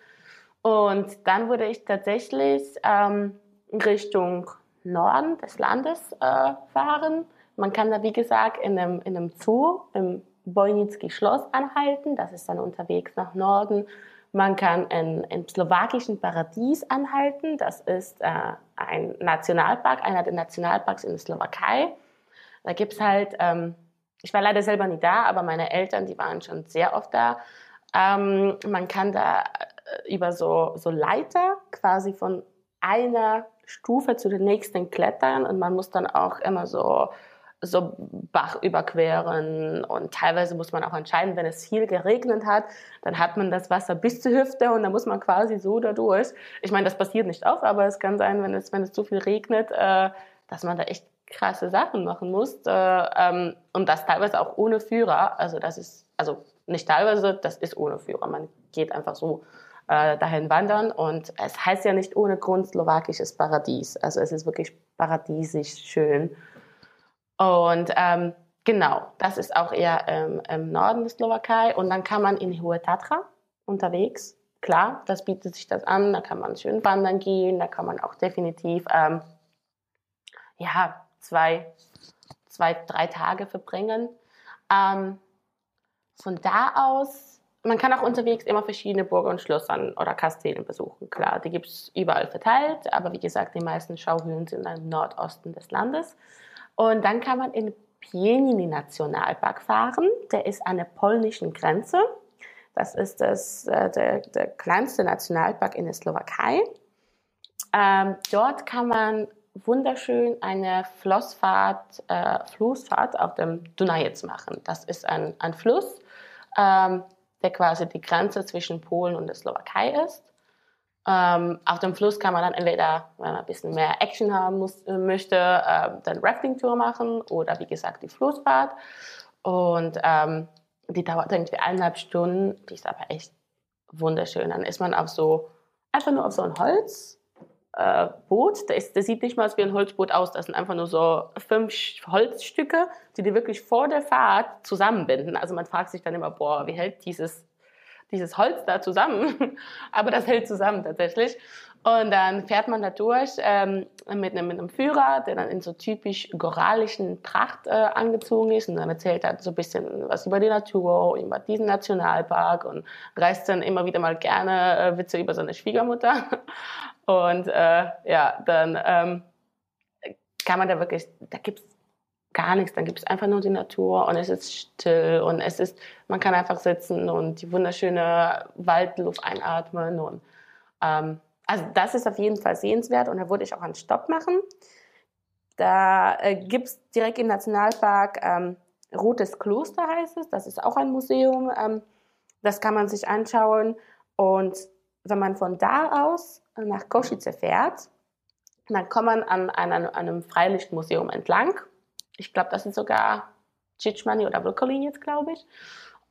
Und dann würde ich tatsächlich ähm, Richtung Norden des Landes äh, fahren man kann da, wie gesagt, in einem, in einem Zoo im Bojnicki Schloss anhalten. Das ist dann unterwegs nach Norden. Man kann in, im slowakischen Paradies anhalten. Das ist äh, ein Nationalpark, einer der Nationalparks in der Slowakei. Da gibt's halt, ähm, ich war leider selber nie da, aber meine Eltern, die waren schon sehr oft da. Ähm, man kann da äh, über so, so Leiter quasi von einer Stufe zu der nächsten klettern und man muss dann auch immer so so Bach überqueren und teilweise muss man auch entscheiden, wenn es viel geregnet hat, dann hat man das Wasser bis zur Hüfte und dann muss man quasi so da durch. Ich meine, das passiert nicht oft, aber es kann sein, wenn es, wenn es zu viel regnet, äh, dass man da echt krasse Sachen machen muss äh, ähm, und das teilweise auch ohne Führer. Also das ist, also nicht teilweise, das ist ohne Führer. Man geht einfach so äh, dahin wandern und es heißt ja nicht ohne Grund slowakisches Paradies. Also es ist wirklich paradiesisch schön. Und ähm, genau, das ist auch eher ähm, im Norden der Slowakei. Und dann kann man in Hohe Tatra unterwegs. Klar, das bietet sich das an. Da kann man schön wandern gehen. Da kann man auch definitiv ähm, ja zwei, zwei, drei Tage verbringen. Ähm, von da aus, man kann auch unterwegs immer verschiedene Burgen und Schlössern oder Kastellen besuchen. Klar, die gibt's überall verteilt, aber wie gesagt, die meisten Schauhöhlen sind im Nordosten des Landes. Und dann kann man in Pieniny Nationalpark fahren. Der ist an der polnischen Grenze. Das ist das, äh, der, der kleinste Nationalpark in der Slowakei. Ähm, dort kann man wunderschön eine Flossfahrt, äh, Flussfahrt auf dem Dunajec machen. Das ist ein, ein Fluss, ähm, der quasi die Grenze zwischen Polen und der Slowakei ist. Ähm, auf dem Fluss kann man dann entweder, wenn man ein bisschen mehr Action haben muss, äh, möchte, äh, dann Rafting-Tour machen oder wie gesagt die Flussfahrt. Und ähm, die dauert irgendwie eineinhalb Stunden, die ist aber echt wunderschön. Dann ist man auf so, einfach nur auf so ein Holz, äh, Boot. Das, das, sieht nicht mal wie ein Holzboot aus. Das sind einfach nur so fünf Holzstücke, die die wirklich vor der Fahrt zusammenbinden. Also man fragt sich dann immer, boah, wie hält dieses, dieses Holz da zusammen? [LAUGHS] Aber das hält zusammen tatsächlich. Und dann fährt man da durch ähm, mit, einem, mit einem Führer, der dann in so typisch goralischen Tracht äh, angezogen ist und dann erzählt er so ein bisschen was über die Natur, über diesen Nationalpark und reißt dann immer wieder mal gerne äh, Witze über seine Schwiegermutter. [LAUGHS] Und äh, ja, dann ähm, kann man da wirklich, da gibt's gar nichts, dann gibt's einfach nur die Natur und es ist still und es ist, man kann einfach sitzen und die wunderschöne Waldluft einatmen und ähm, also das ist auf jeden Fall sehenswert und da würde ich auch einen Stopp machen. Da äh, gibt's direkt im Nationalpark ähm, Rotes Kloster heißt es, das ist auch ein Museum, ähm, das kann man sich anschauen und wenn man von da aus nach Košice fährt, dann kommt man an einem, einem Freilichtmuseum entlang. Ich glaube, das ist sogar Tschitschmani oder Vlkolin jetzt, glaube ich.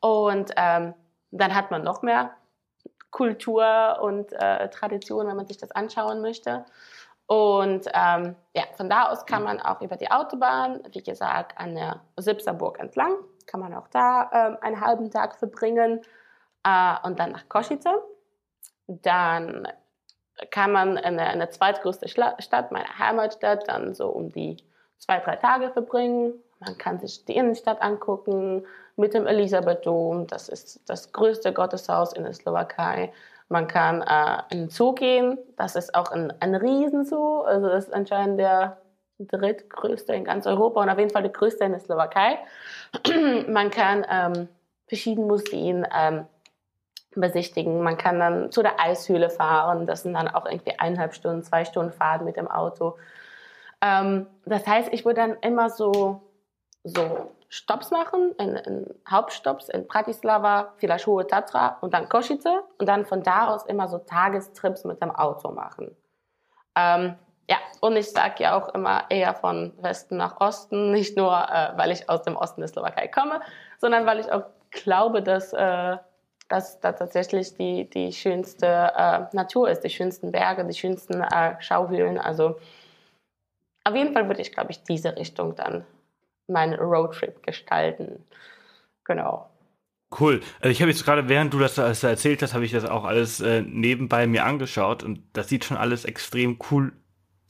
Und ähm, dann hat man noch mehr Kultur und äh, Tradition, wenn man sich das anschauen möchte. Und ähm, ja, von da aus kann man auch über die Autobahn, wie gesagt, an der Sipserburg entlang, kann man auch da ähm, einen halben Tag verbringen äh, und dann nach Košice. Dann kann man in der, in der zweitgrößte Stadt, meiner Heimatstadt, dann so um die zwei, drei Tage verbringen. Man kann sich die Innenstadt angucken mit dem Elisabeth-Dom. Das ist das größte Gotteshaus in der Slowakei. Man kann äh, in den Zoo gehen. Das ist auch ein, ein Riesenzoo. Also das ist anscheinend der drittgrößte in ganz Europa und auf jeden Fall der größte in der Slowakei. [CLEARS THROAT] man kann ähm, verschiedene Museen ähm, besichtigen. Man kann dann zu der Eishöhle fahren. Das sind dann auch irgendwie eineinhalb Stunden, zwei Stunden Fahrt mit dem Auto. Ähm, das heißt, ich würde dann immer so, so Stops machen, in, in Hauptstops in Bratislava, vielleicht Hohe Tatra und dann Košice und dann von da aus immer so Tagestrips mit dem Auto machen. Ähm, ja, und ich sage ja auch immer eher von Westen nach Osten, [LAUGHS] nicht nur, äh, weil ich aus dem Osten der Slowakei komme, sondern weil ich auch glaube, dass äh, dass da tatsächlich die, die schönste äh, Natur ist, die schönsten Berge, die schönsten äh, Schauhöhlen. Also auf jeden Fall würde ich, glaube ich, diese Richtung dann meinen Roadtrip gestalten. Genau. Cool. Also ich habe jetzt gerade, während du das erzählt hast, habe ich das auch alles äh, nebenbei mir angeschaut und das sieht schon alles extrem cool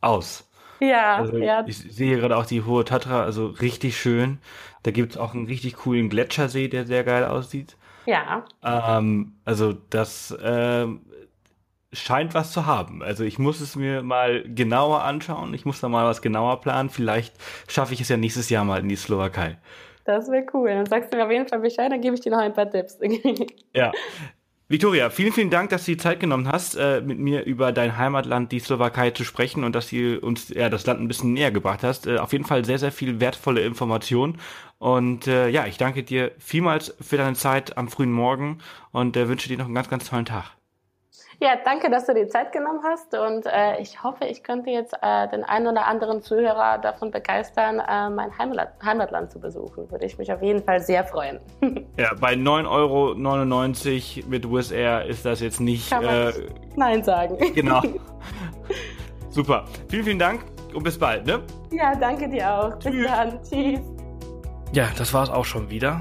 aus. Ja, also ja. Ich sehe gerade auch die Hohe Tatra, also richtig schön. Da gibt es auch einen richtig coolen Gletschersee, der sehr geil aussieht. Ja. Ähm, also das ähm, scheint was zu haben. Also ich muss es mir mal genauer anschauen. Ich muss da mal was genauer planen. Vielleicht schaffe ich es ja nächstes Jahr mal in die Slowakei. Das wäre cool. Dann sagst du mir auf jeden Fall Bescheid, dann gebe ich dir noch ein paar Tipps. [LAUGHS] ja. Victoria, vielen, vielen Dank, dass du die Zeit genommen hast, äh, mit mir über dein Heimatland, die Slowakei, zu sprechen und dass du uns ja, das Land ein bisschen näher gebracht hast. Äh, auf jeden Fall sehr, sehr viel wertvolle Informationen. Und äh, ja, ich danke dir vielmals für deine Zeit am frühen Morgen und äh, wünsche dir noch einen ganz, ganz tollen Tag. Ja, danke, dass du dir Zeit genommen hast und äh, ich hoffe, ich könnte jetzt äh, den einen oder anderen Zuhörer davon begeistern, äh, mein Heimatland, Heimatland zu besuchen. Würde ich mich auf jeden Fall sehr freuen. [LAUGHS] ja, bei 9,99 Euro mit USR ist das jetzt nicht... Kann man äh, Nein sagen. [LAUGHS] Genau. Super. Vielen, vielen Dank und bis bald, ne? Ja, danke dir auch. Tschüss. Bis dann. Tschüss. Ja, das war es auch schon wieder.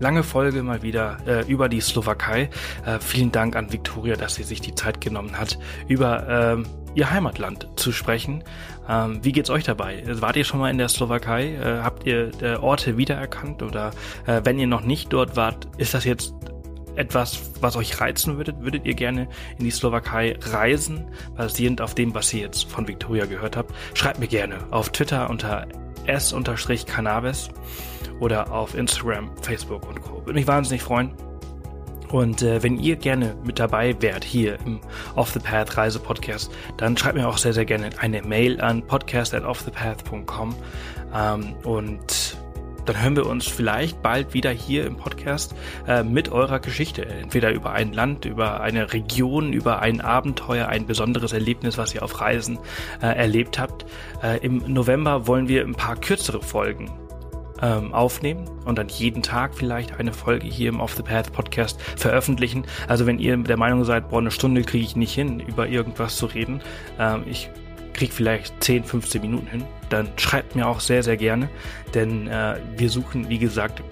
Lange Folge mal wieder äh, über die Slowakei. Äh, vielen Dank an Viktoria, dass sie sich die Zeit genommen hat, über ähm, ihr Heimatland zu sprechen. Ähm, wie geht's euch dabei? Wart ihr schon mal in der Slowakei? Äh, habt ihr äh, Orte wiedererkannt? Oder äh, wenn ihr noch nicht dort wart, ist das jetzt etwas, was euch reizen würdet? Würdet ihr gerne in die Slowakei reisen, basierend auf dem, was ihr jetzt von Viktoria gehört habt? Schreibt mir gerne auf Twitter unter s-cannabis oder auf Instagram, Facebook und Co. Würde mich wahnsinnig freuen. Und äh, wenn ihr gerne mit dabei wärt hier im Off the Path Reise Podcast, dann schreibt mir auch sehr, sehr gerne eine Mail an podcast at offthepath.com ähm, und dann hören wir uns vielleicht bald wieder hier im Podcast äh, mit eurer Geschichte. Entweder über ein Land, über eine Region, über ein Abenteuer, ein besonderes Erlebnis, was ihr auf Reisen äh, erlebt habt. Äh, Im November wollen wir ein paar kürzere Folgen ähm, aufnehmen und dann jeden Tag vielleicht eine Folge hier im Off the Path Podcast veröffentlichen. Also wenn ihr der Meinung seid, boah, eine Stunde kriege ich nicht hin, über irgendwas zu reden, ähm, ich kriege vielleicht 10, 15 Minuten hin, dann schreibt mir auch sehr, sehr gerne, denn äh, wir suchen, wie gesagt,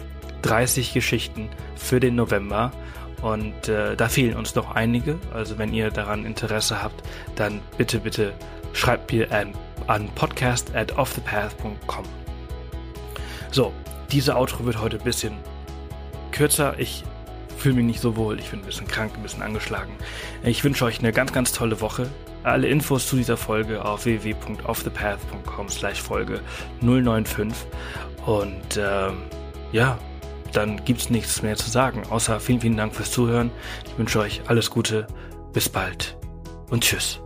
30 Geschichten für den November und äh, da fehlen uns noch einige. Also wenn ihr daran Interesse habt, dann bitte, bitte schreibt mir an, an podcast at offthepath.com. So, diese Outro wird heute ein bisschen kürzer. Ich fühle mich nicht so wohl. Ich bin ein bisschen krank, ein bisschen angeschlagen. Ich wünsche euch eine ganz, ganz tolle Woche. Alle Infos zu dieser Folge auf www.offthepath.com slash Folge 095. Und ähm, ja, dann gibt's nichts mehr zu sagen, außer vielen, vielen Dank fürs Zuhören. Ich wünsche euch alles Gute, bis bald und tschüss.